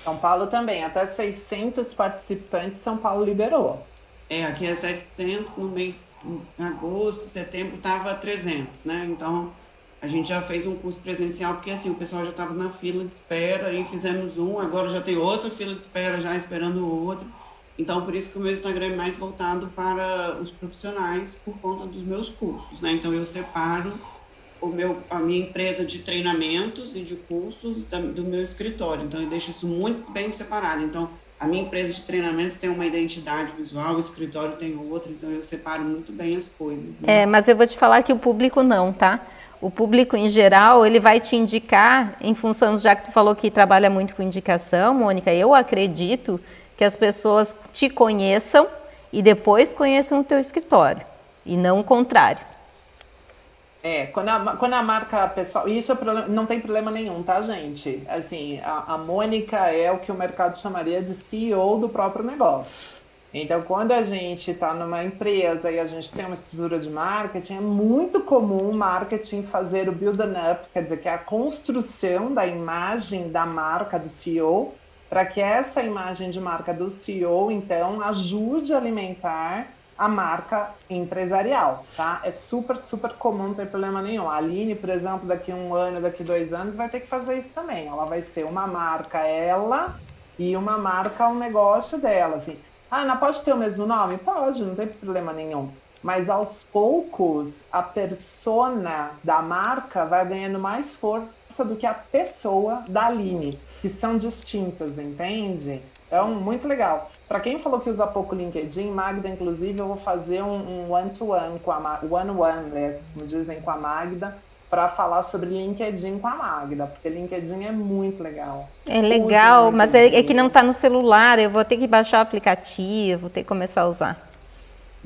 São Paulo também, até 600 participantes São Paulo liberou. É, aqui é 700, no mês, em agosto, setembro, estava 300, né? Então, a gente já fez um curso presencial, porque assim, o pessoal já estava na fila de espera, aí fizemos um, agora já tem outra fila de espera já esperando o outro. Então, por isso que o meu Instagram é mais voltado para os profissionais, por conta dos meus cursos, né? Então, eu separo o meu, a minha empresa de treinamentos e de cursos da, do meu escritório. Então, eu deixo isso muito bem separado. Então, a minha empresa de treinamentos tem uma identidade visual, o escritório tem outra, então eu separo muito bem as coisas. Né? É, mas eu vou te falar que o público não, tá? O público em geral, ele vai te indicar, em função, já que tu falou que trabalha muito com indicação, Mônica, eu acredito que as pessoas te conheçam e depois conheçam o teu escritório, e não o contrário. É, quando a, quando a marca pessoal. Isso é problema, não tem problema nenhum, tá, gente? Assim, a, a Mônica é o que o mercado chamaria de CEO do próprio negócio. Então, quando a gente está numa empresa e a gente tem uma estrutura de marketing, é muito comum o marketing fazer o build up, quer dizer, que é a construção da imagem da marca do CEO, para que essa imagem de marca do CEO, então, ajude a alimentar a marca empresarial, tá? É super, super comum, não tem problema nenhum. A Aline, por exemplo, daqui um ano, daqui dois anos, vai ter que fazer isso também. Ela vai ser uma marca ela e uma marca um negócio dela, assim. Ah, não pode ter o mesmo nome? Pode, não tem problema nenhum. Mas aos poucos, a persona da marca vai ganhando mais força do que a pessoa da Aline, que são distintas, entende? É um, muito legal. Para quem falou que usa pouco LinkedIn, Magda, inclusive, eu vou fazer um one-to-one com a one-one, né, como dizem, com a Magda, para falar sobre LinkedIn com a Magda, porque LinkedIn é muito legal. É legal, mas é, é, que não está no celular, eu vou ter que baixar o aplicativo, vou ter que começar a usar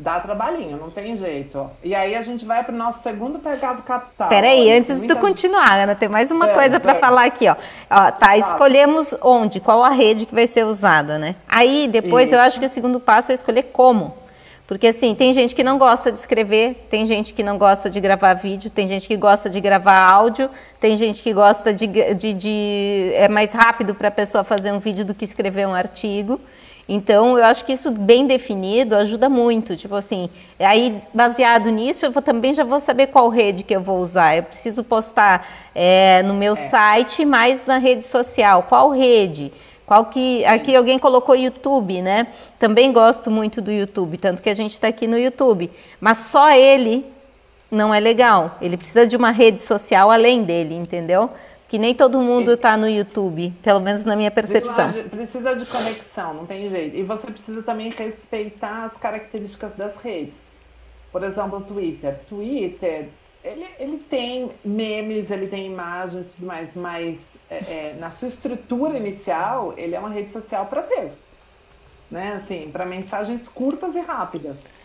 dá trabalhinho, não tem jeito. E aí a gente vai para o nosso segundo pecado capital. Peraí, antes de continuar, Ana, tem mais uma é, coisa para falar aqui, ó. ó tá, escolhemos onde, qual a rede que vai ser usada, né? Aí depois Isso. eu acho que o segundo passo é escolher como. Porque assim, tem gente que não gosta de escrever, tem gente que não gosta de gravar vídeo, tem gente que gosta de gravar áudio, tem gente que gosta de, de, de é mais rápido para a pessoa fazer um vídeo do que escrever um artigo. Então, eu acho que isso bem definido ajuda muito. Tipo assim, aí baseado nisso, eu vou, também já vou saber qual rede que eu vou usar. Eu preciso postar é, no meu é. site, mais na rede social. Qual rede? Qual que aqui alguém colocou YouTube, né? Também gosto muito do YouTube, tanto que a gente está aqui no YouTube. Mas só ele não é legal. Ele precisa de uma rede social além dele, entendeu? que nem todo mundo está no YouTube, pelo menos na minha percepção. Precisa de conexão, não tem jeito. E você precisa também respeitar as características das redes. Por exemplo, Twitter. Twitter, ele, ele tem memes, ele tem imagens e tudo mais, mas é, é, na sua estrutura inicial, ele é uma rede social para texto. Né? Assim, para mensagens curtas e rápidas.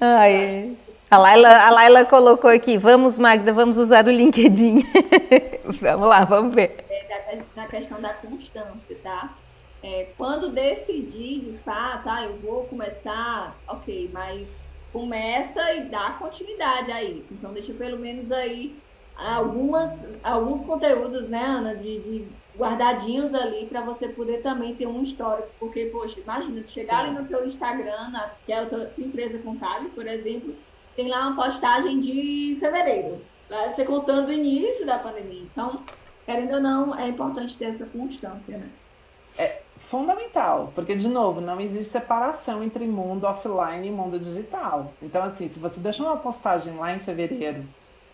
Ai, a Laila, a Laila colocou aqui, vamos Magda, vamos usar o LinkedIn. vamos lá, vamos ver. É, na questão da constância, tá? É, quando decidir, de fato, ah, eu vou começar, ok, mas começa e dá continuidade a isso. Então deixa pelo menos aí algumas, alguns conteúdos, né, Ana, de, de guardadinhos ali para você poder também ter um histórico. Porque, poxa, imagina, chegar Sim. ali no teu Instagram, na, que é a tua empresa contábil, por exemplo, tem lá uma postagem de fevereiro, você contando o início da pandemia. Então, querendo ou não, é importante ter essa constância, né? É fundamental, porque, de novo, não existe separação entre mundo offline e mundo digital. Então, assim, se você deixa uma postagem lá em fevereiro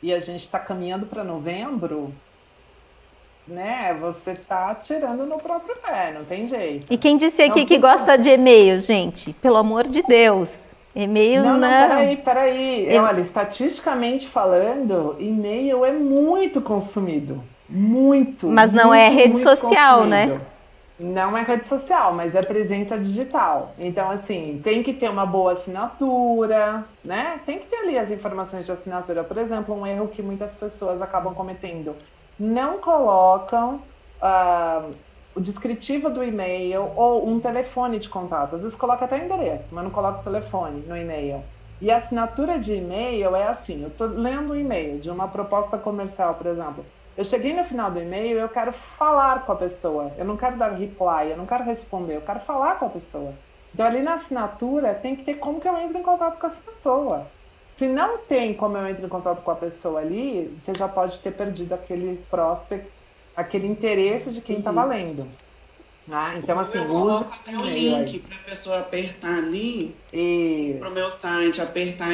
e a gente está caminhando para novembro, né, você tá tirando no próprio pé, não tem jeito. E quem disse aqui então, que gosta de e-mail, gente? Pelo amor de Deus. E-mail não. Não, não, peraí, peraí. Olha, estatisticamente falando, e-mail é muito consumido. Muito. Mas não muito, é rede social, né? consumido. né? Não é rede social, mas é presença digital. Então, assim, tem que ter uma boa assinatura, né? Tem que ter ali as informações de assinatura. Por exemplo, um erro que muitas pessoas acabam cometendo. Não colocam uh, o descritivo do e-mail ou um telefone de contato. Às vezes coloca até o endereço, mas não coloca o telefone no e-mail. E a assinatura de e-mail é assim: eu estou lendo um e-mail de uma proposta comercial, por exemplo. Eu cheguei no final do e-mail eu quero falar com a pessoa. Eu não quero dar reply, eu não quero responder, eu quero falar com a pessoa. Então, ali na assinatura, tem que ter como que eu entro em contato com essa pessoa. Se não tem como eu entro em contato com a pessoa ali, você já pode ter perdido aquele prospect, aquele interesse de quem está uhum. lendo. Ah, então, assim, eu usa até o link para a pessoa apertar ali para o meu site, apertar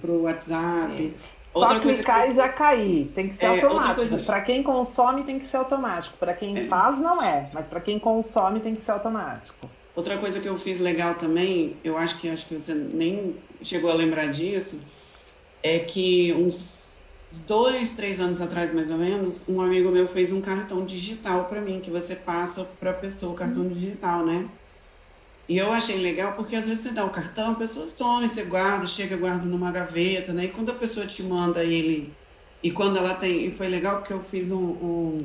para o WhatsApp. Outra Só clicar que... e já cair. Tem que ser é, automático. Coisa... Para quem consome, tem que ser automático. Para quem é. faz, não é. Mas para quem consome, tem que ser automático. Outra coisa que eu fiz legal também, eu acho que acho que você nem chegou a lembrar disso, é que uns dois, três anos atrás, mais ou menos, um amigo meu fez um cartão digital para mim, que você passa para a pessoa o cartão digital, né? E eu achei legal porque às vezes você dá o cartão, a pessoa some, você guarda, chega, guarda numa gaveta, né? E quando a pessoa te manda ele, e quando ela tem. E foi legal porque eu fiz um. um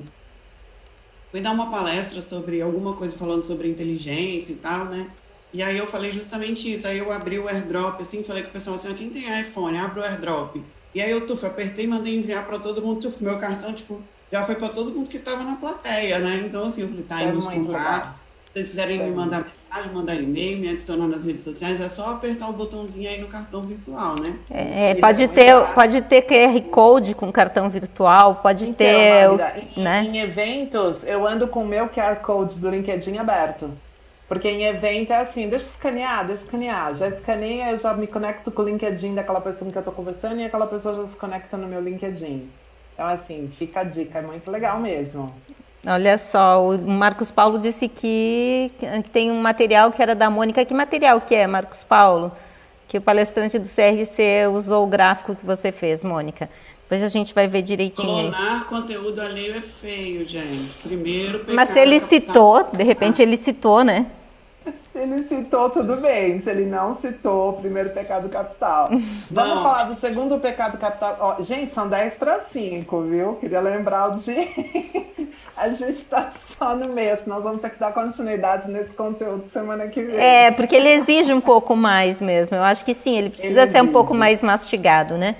fui dar uma palestra sobre alguma coisa falando sobre inteligência e tal, né? E aí eu falei justamente isso. Aí eu abri o airdrop, assim, falei com o pessoal assim: quem tem iPhone, abre o airdrop. E aí eu, tuf, apertei e mandei enviar para todo mundo, tuf, meu cartão, tipo, já foi para todo mundo que estava na plateia, né? Então, assim, eu falei, tá aí meus contatos. Se vocês quiserem me mandar mensagem, mandar e-mail, me adicionar nas redes sociais, é só apertar o botãozinho aí no cartão virtual, né? É, pode ter, pode ter QR Code com cartão virtual, pode então, ter. Magda, em, né? em eventos, eu ando com o meu QR Code do LinkedIn aberto. Porque em evento é assim, deixa eu escanear, deixa eu escanear. Já escaneia, eu já me conecto com o LinkedIn daquela pessoa com que eu estou conversando e aquela pessoa já se conecta no meu LinkedIn. Então, assim, fica a dica, é muito legal mesmo. Olha só, o Marcos Paulo disse que, que tem um material que era da Mônica. Que material que é, Marcos Paulo? Que o palestrante do CRC usou o gráfico que você fez, Mônica. Depois a gente vai ver direitinho. Clonar conteúdo alheio é feio, gente. Primeiro Mas se ele citou, de repente ele citou, né? Se ele citou, tudo bem. Se ele não citou o primeiro pecado capital. Vamos não. falar do segundo pecado capital. Ó, gente, são 10 para 5, viu? Queria lembrar o dia. A gente está só no mês. Nós vamos ter que dar continuidade nesse conteúdo semana que vem. É, porque ele exige um pouco mais mesmo. Eu acho que sim, ele precisa ele ser um pouco mais mastigado, né?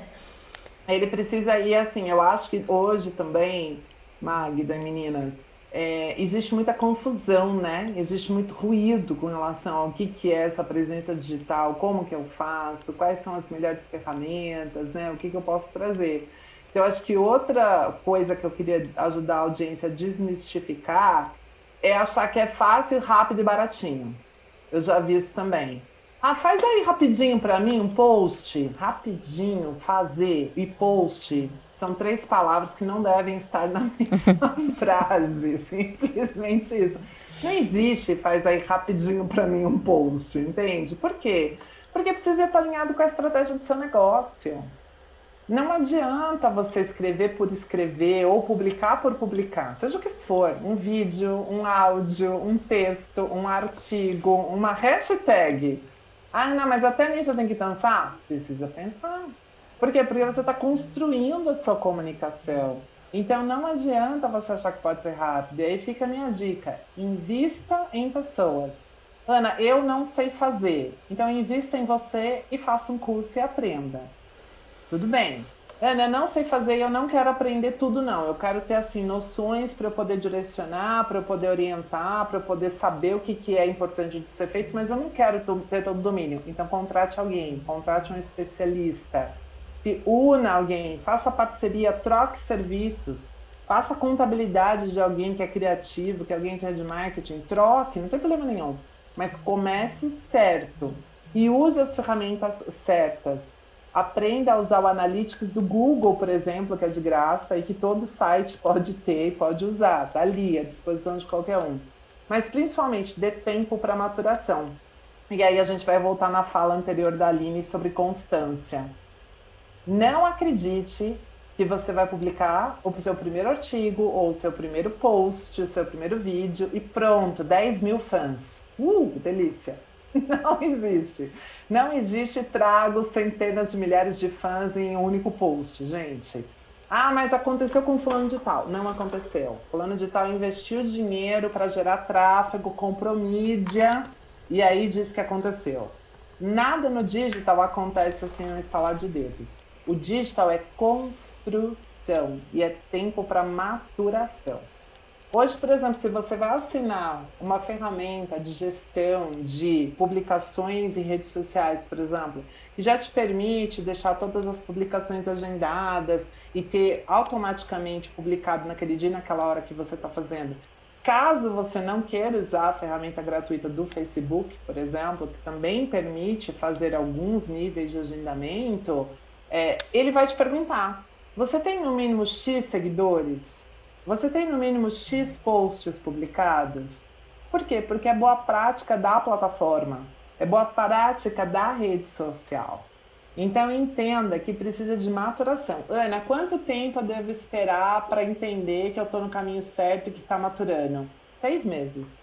Ele precisa ir assim. Eu acho que hoje também, Magda, meninas é, existe muita confusão, né? Existe muito ruído com relação ao que, que é essa presença digital, como que eu faço, quais são as melhores ferramentas, né? O que, que eu posso trazer. Então, acho que outra coisa que eu queria ajudar a audiência a desmistificar é achar que é fácil, rápido e baratinho. Eu já vi isso também. Ah, faz aí rapidinho para mim um post. Rapidinho, fazer e post são três palavras que não devem estar na mesma frase, simplesmente isso. Não existe, faz aí rapidinho para mim um post, entende? Por quê? Porque precisa estar alinhado com a estratégia do seu negócio. Não adianta você escrever por escrever ou publicar por publicar, seja o que for, um vídeo, um áudio, um texto, um artigo, uma hashtag. Ah, não, mas até nisso eu tenho que pensar? Precisa pensar. Por quê? Porque você está construindo a sua comunicação. Então não adianta você achar que pode ser rápido. E aí fica a minha dica: invista em pessoas. Ana, eu não sei fazer. Então invista em você e faça um curso e aprenda. Tudo bem. Ana, eu não sei fazer e eu não quero aprender tudo, não. Eu quero ter assim noções para eu poder direcionar, para eu poder orientar, para eu poder saber o que, que é importante de ser feito, mas eu não quero ter todo o domínio. Então contrate alguém, contrate um especialista se una alguém, faça parceria, troque serviços, faça contabilidade de alguém que é criativo, que é alguém que é de marketing, troque, não tem problema nenhum. Mas comece certo e use as ferramentas certas. Aprenda a usar o Analytics do Google, por exemplo, que é de graça e que todo site pode ter e pode usar. Está ali à disposição de qualquer um. Mas principalmente dê tempo para maturação. E aí a gente vai voltar na fala anterior da Aline sobre constância. Não acredite que você vai publicar o seu primeiro artigo, ou o seu primeiro post, o seu primeiro vídeo, e pronto, 10 mil fãs. Uh, delícia! Não existe. Não existe trago centenas de milhares de fãs em um único post, gente. Ah, mas aconteceu com fulano de tal. Não aconteceu. Fulano de tal investiu dinheiro para gerar tráfego, comprou mídia e aí diz que aconteceu. Nada no digital acontece assim no instalar de dedos. O digital é construção e é tempo para maturação. Hoje, por exemplo, se você vai assinar uma ferramenta de gestão de publicações em redes sociais, por exemplo, que já te permite deixar todas as publicações agendadas e ter automaticamente publicado naquele dia, naquela hora que você está fazendo. Caso você não queira usar a ferramenta gratuita do Facebook, por exemplo, que também permite fazer alguns níveis de agendamento, é, ele vai te perguntar: você tem no mínimo X seguidores? Você tem no mínimo X posts publicados? Por quê? Porque é boa prática da plataforma, é boa prática da rede social. Então entenda que precisa de maturação. Ana, quanto tempo eu devo esperar para entender que eu estou no caminho certo e que está maturando? Seis meses.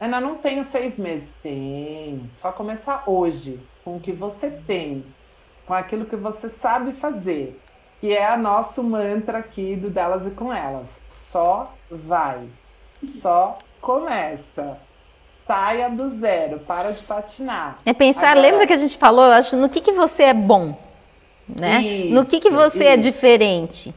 Ana, não tenho seis meses. Tem. Só começar hoje, com o que você tem com aquilo que você sabe fazer, que é o nosso mantra aqui do Delas e com Elas. Só vai. Só começa. Saia do zero, para de patinar. É pensar, Agora... lembra que a gente falou, acho, no que, que você é bom, né? Isso, no que, que você é isso. é diferente.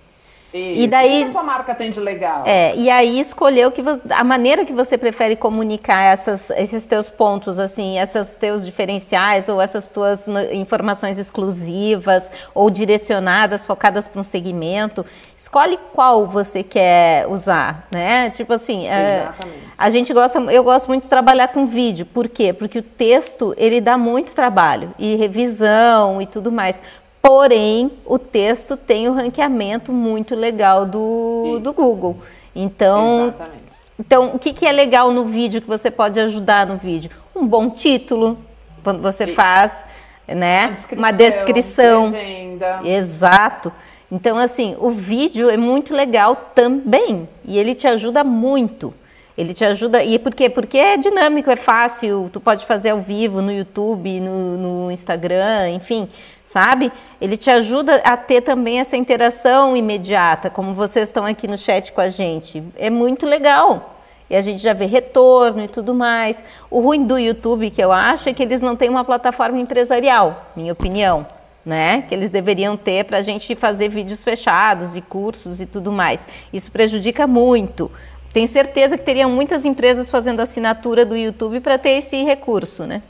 Isso. E daí. O que a tua marca tem de legal? É, e aí escolheu que você, a maneira que você prefere comunicar essas, esses teus pontos, assim, esses teus diferenciais ou essas tuas informações exclusivas ou direcionadas, focadas para um segmento. Escolhe qual você quer usar, né? Tipo assim, é, a gente gosta, eu gosto muito de trabalhar com vídeo. Por quê? Porque o texto ele dá muito trabalho e revisão e tudo mais. Porém, o texto tem o ranqueamento muito legal do, do Google. Então, Exatamente. então, o que, que é legal no vídeo que você pode ajudar no vídeo? Um bom título, quando você Isso. faz, né? Descrição, uma descrição. Legenda. Exato. Então, assim, o vídeo é muito legal também e ele te ajuda muito. Ele te ajuda. E por quê? Porque é dinâmico, é fácil. Tu pode fazer ao vivo no YouTube, no, no Instagram, enfim, sabe? Ele te ajuda a ter também essa interação imediata, como vocês estão aqui no chat com a gente. É muito legal. E a gente já vê retorno e tudo mais. O ruim do YouTube, que eu acho, é que eles não têm uma plataforma empresarial, minha opinião. Né? Que eles deveriam ter para a gente fazer vídeos fechados e cursos e tudo mais. Isso prejudica muito. Tenho certeza que teriam muitas empresas fazendo assinatura do YouTube para ter esse recurso, né?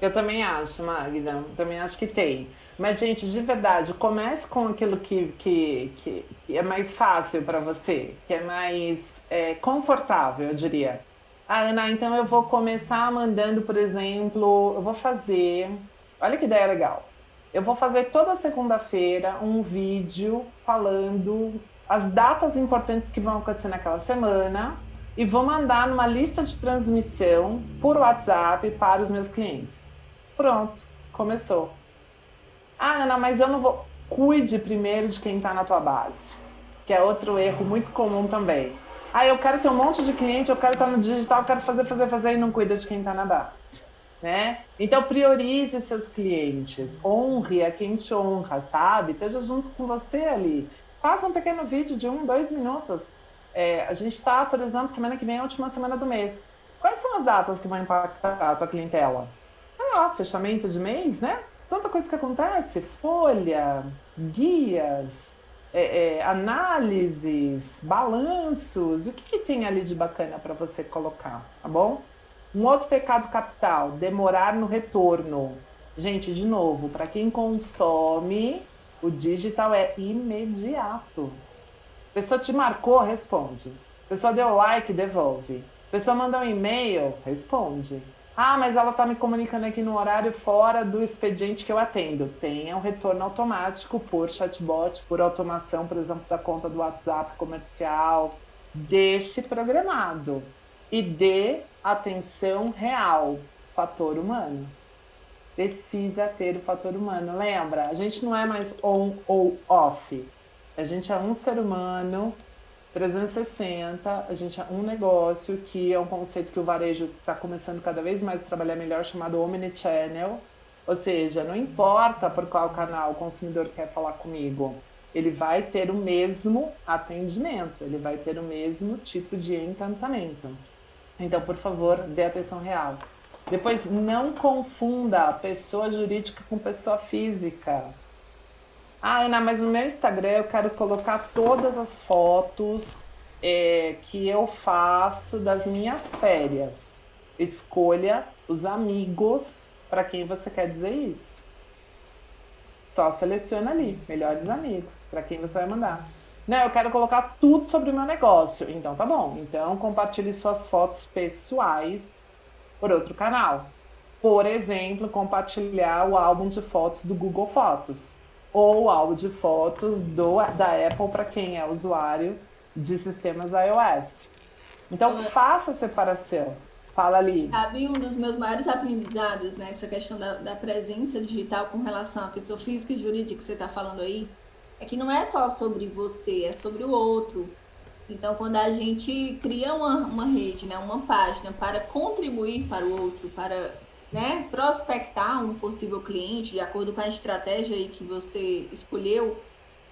Eu também acho, Magda. Também acho que tem. Mas, gente, de verdade, comece com aquilo que, que, que é mais fácil para você, que é mais é, confortável, eu diria. Ah, Ana, então eu vou começar mandando, por exemplo, eu vou fazer. Olha que ideia legal. Eu vou fazer toda segunda-feira um vídeo falando as datas importantes que vão acontecer naquela semana e vou mandar numa lista de transmissão por WhatsApp para os meus clientes. Pronto, começou. Ah, Ana, mas eu não vou. Cuide primeiro de quem está na tua base, que é outro erro muito comum também. Ah, eu quero ter um monte de cliente, eu quero estar no digital, eu quero fazer, fazer, fazer e não cuida de quem está na base. Né? Então priorize seus clientes, honre a quem te honra, sabe? Esteja junto com você ali. Faça um pequeno vídeo de um, dois minutos. É, a gente está, por exemplo, semana que vem é a última semana do mês. Quais são as datas que vão impactar a tua clientela? Ah, fechamento de mês, né? Tanta coisa que acontece, folha, guias, é, é, análises, balanços, o que, que tem ali de bacana para você colocar, tá bom? Um outro pecado capital, demorar no retorno. Gente, de novo, para quem consome, o digital é imediato. Pessoa te marcou, responde. Pessoa deu like, devolve. Pessoa mandou um e-mail, responde. Ah, mas ela está me comunicando aqui no horário fora do expediente que eu atendo. Tenha um retorno automático por chatbot, por automação, por exemplo, da conta do WhatsApp comercial. Deixe programado e dê atenção real, fator humano. precisa ter o fator humano. Lembra? A gente não é mais on ou off. A gente é um ser humano 360, a gente é um negócio que é um conceito que o varejo está começando cada vez mais a trabalhar melhor, chamado Omnichannel. Ou seja, não importa por qual canal o consumidor quer falar comigo, ele vai ter o mesmo atendimento, ele vai ter o mesmo tipo de encantamento. Então, por favor, dê atenção real. Depois, não confunda pessoa jurídica com pessoa física. Ah, Ana, mas no meu Instagram eu quero colocar todas as fotos é, que eu faço das minhas férias. Escolha os amigos para quem você quer dizer isso. Só seleciona ali, melhores amigos, para quem você vai mandar. Não, eu quero colocar tudo sobre o meu negócio. Então tá bom. Então compartilhe suas fotos pessoais por outro canal. Por exemplo, compartilhar o álbum de fotos do Google Fotos ou o álbum de fotos do, da Apple para quem é usuário de sistemas iOS. Então, faça a separação. Fala ali. Sabe, um dos meus maiores aprendizados nessa né, questão da, da presença digital com relação à pessoa física e jurídica que você está falando aí, é que não é só sobre você, é sobre o outro. Então, quando a gente cria uma, uma rede, né, uma página para contribuir para o outro, para né, prospectar um possível cliente de acordo com a estratégia aí que você escolheu,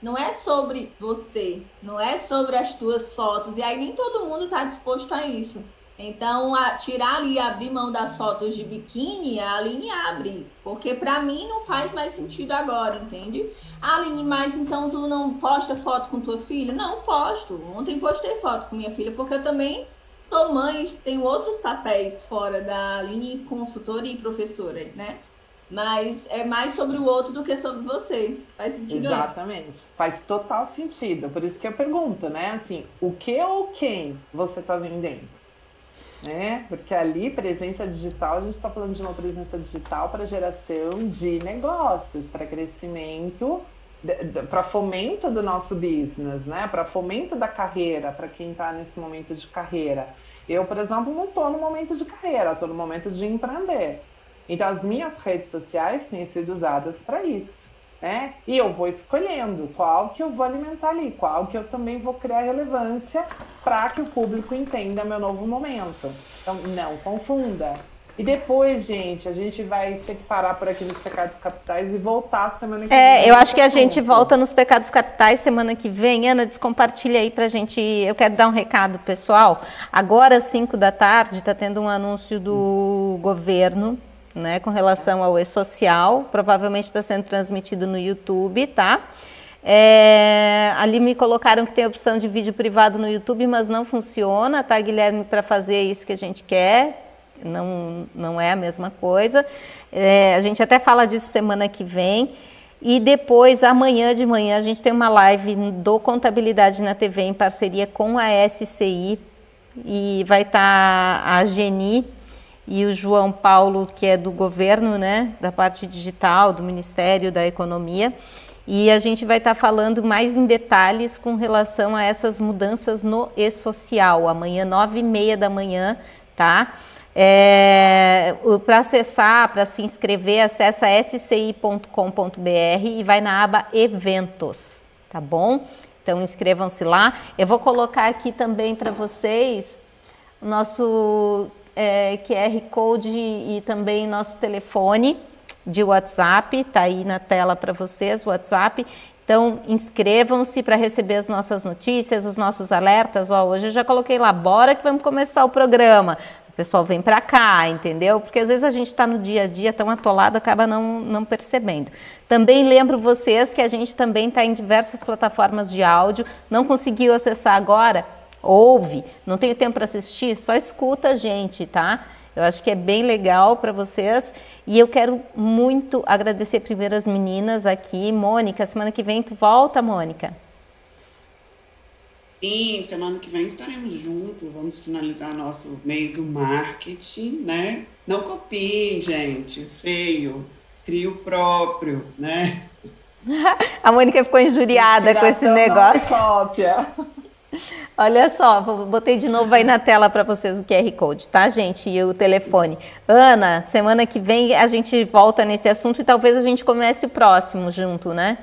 não é sobre você, não é sobre as tuas fotos. E aí nem todo mundo está disposto a isso. Então, a, tirar ali, abrir mão das fotos de biquíni, a Aline abre. Porque para mim não faz mais sentido agora, entende? Aline, mas então tu não posta foto com tua filha? Não, posto. Ontem postei foto com minha filha, porque eu também sou mãe, tenho outros papéis fora da linha consultora e professora, né? Mas é mais sobre o outro do que sobre você. Faz sentido? Exatamente. Faz total sentido. Por isso que eu pergunto, né? Assim, o que ou quem você está vendendo? Né? Porque ali, presença digital, a gente está falando de uma presença digital para geração de negócios, para crescimento, para fomento do nosso business, né? Para fomento da carreira, para quem está nesse momento de carreira. Eu, por exemplo, não estou no momento de carreira, estou no momento de empreender. Então, as minhas redes sociais têm sido usadas para isso. Né? E eu vou escolhendo qual que eu vou alimentar ali, qual que eu também vou criar relevância para que o público entenda meu novo momento. Então, não confunda. E depois, gente, a gente vai ter que parar por aqui nos pecados capitais e voltar semana que é, vem. É, eu acho que a gente volta nos pecados capitais semana que vem. Ana, descompartilha aí pra gente. Eu quero dar um recado, pessoal. Agora, às 5 da tarde, está tendo um anúncio do governo né, com relação ao e-social, provavelmente está sendo transmitido no YouTube, tá? É, ali me colocaram que tem a opção de vídeo privado no YouTube, mas não funciona, tá, Guilherme, para fazer isso que a gente quer. Não, não é a mesma coisa. É, a gente até fala disso semana que vem. E depois, amanhã de manhã, a gente tem uma live do Contabilidade na TV em parceria com a SCI. E vai estar tá a Geni e o João Paulo, que é do governo, né, da parte digital, do Ministério da Economia. E a gente vai estar tá falando mais em detalhes com relação a essas mudanças no e-social, amanhã, nove e meia da manhã, tá? É, para acessar, para se inscrever, acessa sci.com.br e vai na aba Eventos, tá bom? Então inscrevam-se lá. Eu vou colocar aqui também para vocês nosso é, QR Code e também nosso telefone de WhatsApp, tá aí na tela para vocês, WhatsApp. Então, inscrevam-se para receber as nossas notícias, os nossos alertas. Ó, hoje eu já coloquei lá, bora que vamos começar o programa. Pessoal vem para cá, entendeu? Porque às vezes a gente está no dia a dia tão atolado, acaba não, não percebendo. Também lembro vocês que a gente também está em diversas plataformas de áudio. Não conseguiu acessar agora? ouve, não tenho tempo para assistir, só escuta a gente, tá? Eu acho que é bem legal para vocês e eu quero muito agradecer primeiro as meninas aqui. Mônica, semana que vem tu volta, Mônica? Sim, semana que vem estaremos juntos, vamos finalizar nosso mês do marketing, né? Não copiem, gente, feio, crie o próprio, né? A Mônica ficou injuriada com esse negócio. Cópia. Olha só, botei de novo aí na tela para vocês o QR Code, tá, gente? E o telefone. Ana, semana que vem a gente volta nesse assunto e talvez a gente comece o próximo junto, né?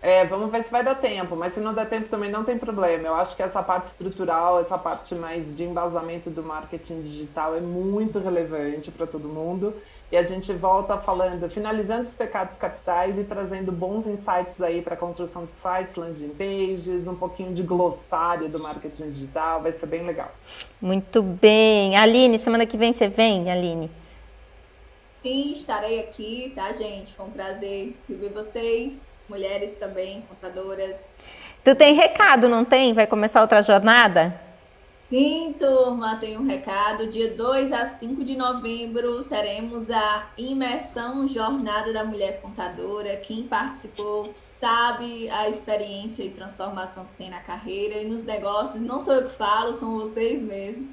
É, vamos ver se vai dar tempo, mas se não der tempo também não tem problema. Eu acho que essa parte estrutural, essa parte mais de embasamento do marketing digital é muito relevante para todo mundo. E a gente volta falando, finalizando os pecados capitais e trazendo bons insights aí para a construção de sites, landing pages, um pouquinho de glossário do marketing digital, vai ser bem legal. Muito bem. Aline, semana que vem você vem, Aline? Sim, estarei aqui, tá, gente? Foi um prazer ver vocês mulheres também, contadoras. Tu tem recado, não tem? Vai começar outra jornada? Sim, turma, tem um recado. Dia 2 a 5 de novembro teremos a imersão Jornada da Mulher Contadora. Quem participou sabe a experiência e transformação que tem na carreira e nos negócios. Não sou eu que falo, são vocês mesmos.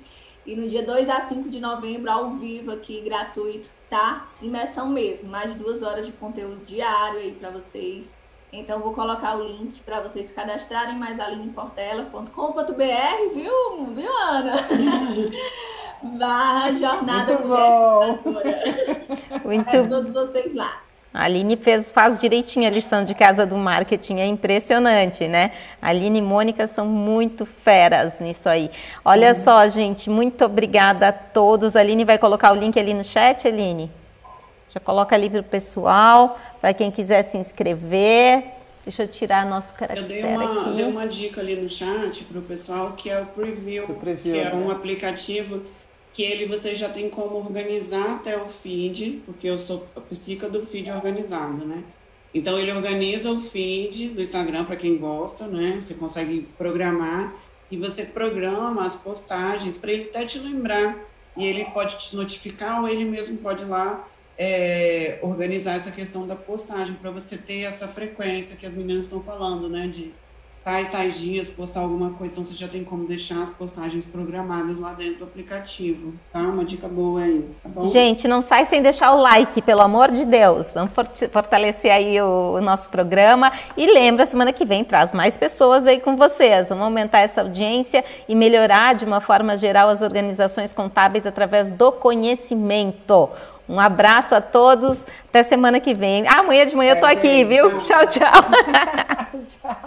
E no dia 2 a 5 de novembro, ao vivo aqui, gratuito, tá? Imersão mesmo, mais de duas horas de conteúdo diário aí para vocês então, vou colocar o link para vocês cadastrarem mais alineportela.com.br, viu, viu, Ana? Barra Jornada Muito bom. Muito é todos vocês lá. A Aline fez, faz direitinho a lição de casa do marketing, é impressionante, né? A Aline e Mônica são muito feras nisso aí. Olha só, gente, muito obrigada a todos. A Aline vai colocar o link ali no chat, Aline? Já coloca ali para o pessoal, para quem quiser se inscrever. Deixa eu tirar nosso caractere eu dei uma, aqui. dei uma dica ali no chat para o pessoal que é o Preview, o preview que é né? um aplicativo que ele você já tem como organizar até o feed, porque eu sou a psica do feed organizado, né? Então ele organiza o feed do Instagram para quem gosta, né? Você consegue programar e você programa as postagens para ele até te lembrar e ele pode te notificar ou ele mesmo pode ir lá é, organizar essa questão da postagem, para você ter essa frequência que as meninas estão falando, né? De tais, tais dias, postar alguma coisa, então você já tem como deixar as postagens programadas lá dentro do aplicativo, tá? Uma dica boa aí, tá bom? Gente, não sai sem deixar o like, pelo amor de Deus. Vamos fortalecer aí o, o nosso programa e lembra, semana que vem traz mais pessoas aí com vocês. Vamos aumentar essa audiência e melhorar de uma forma geral as organizações contábeis através do conhecimento. Um abraço a todos. Até semana que vem. Ah, amanhã de manhã eu tô aqui, viu? Tchau, tchau. tchau.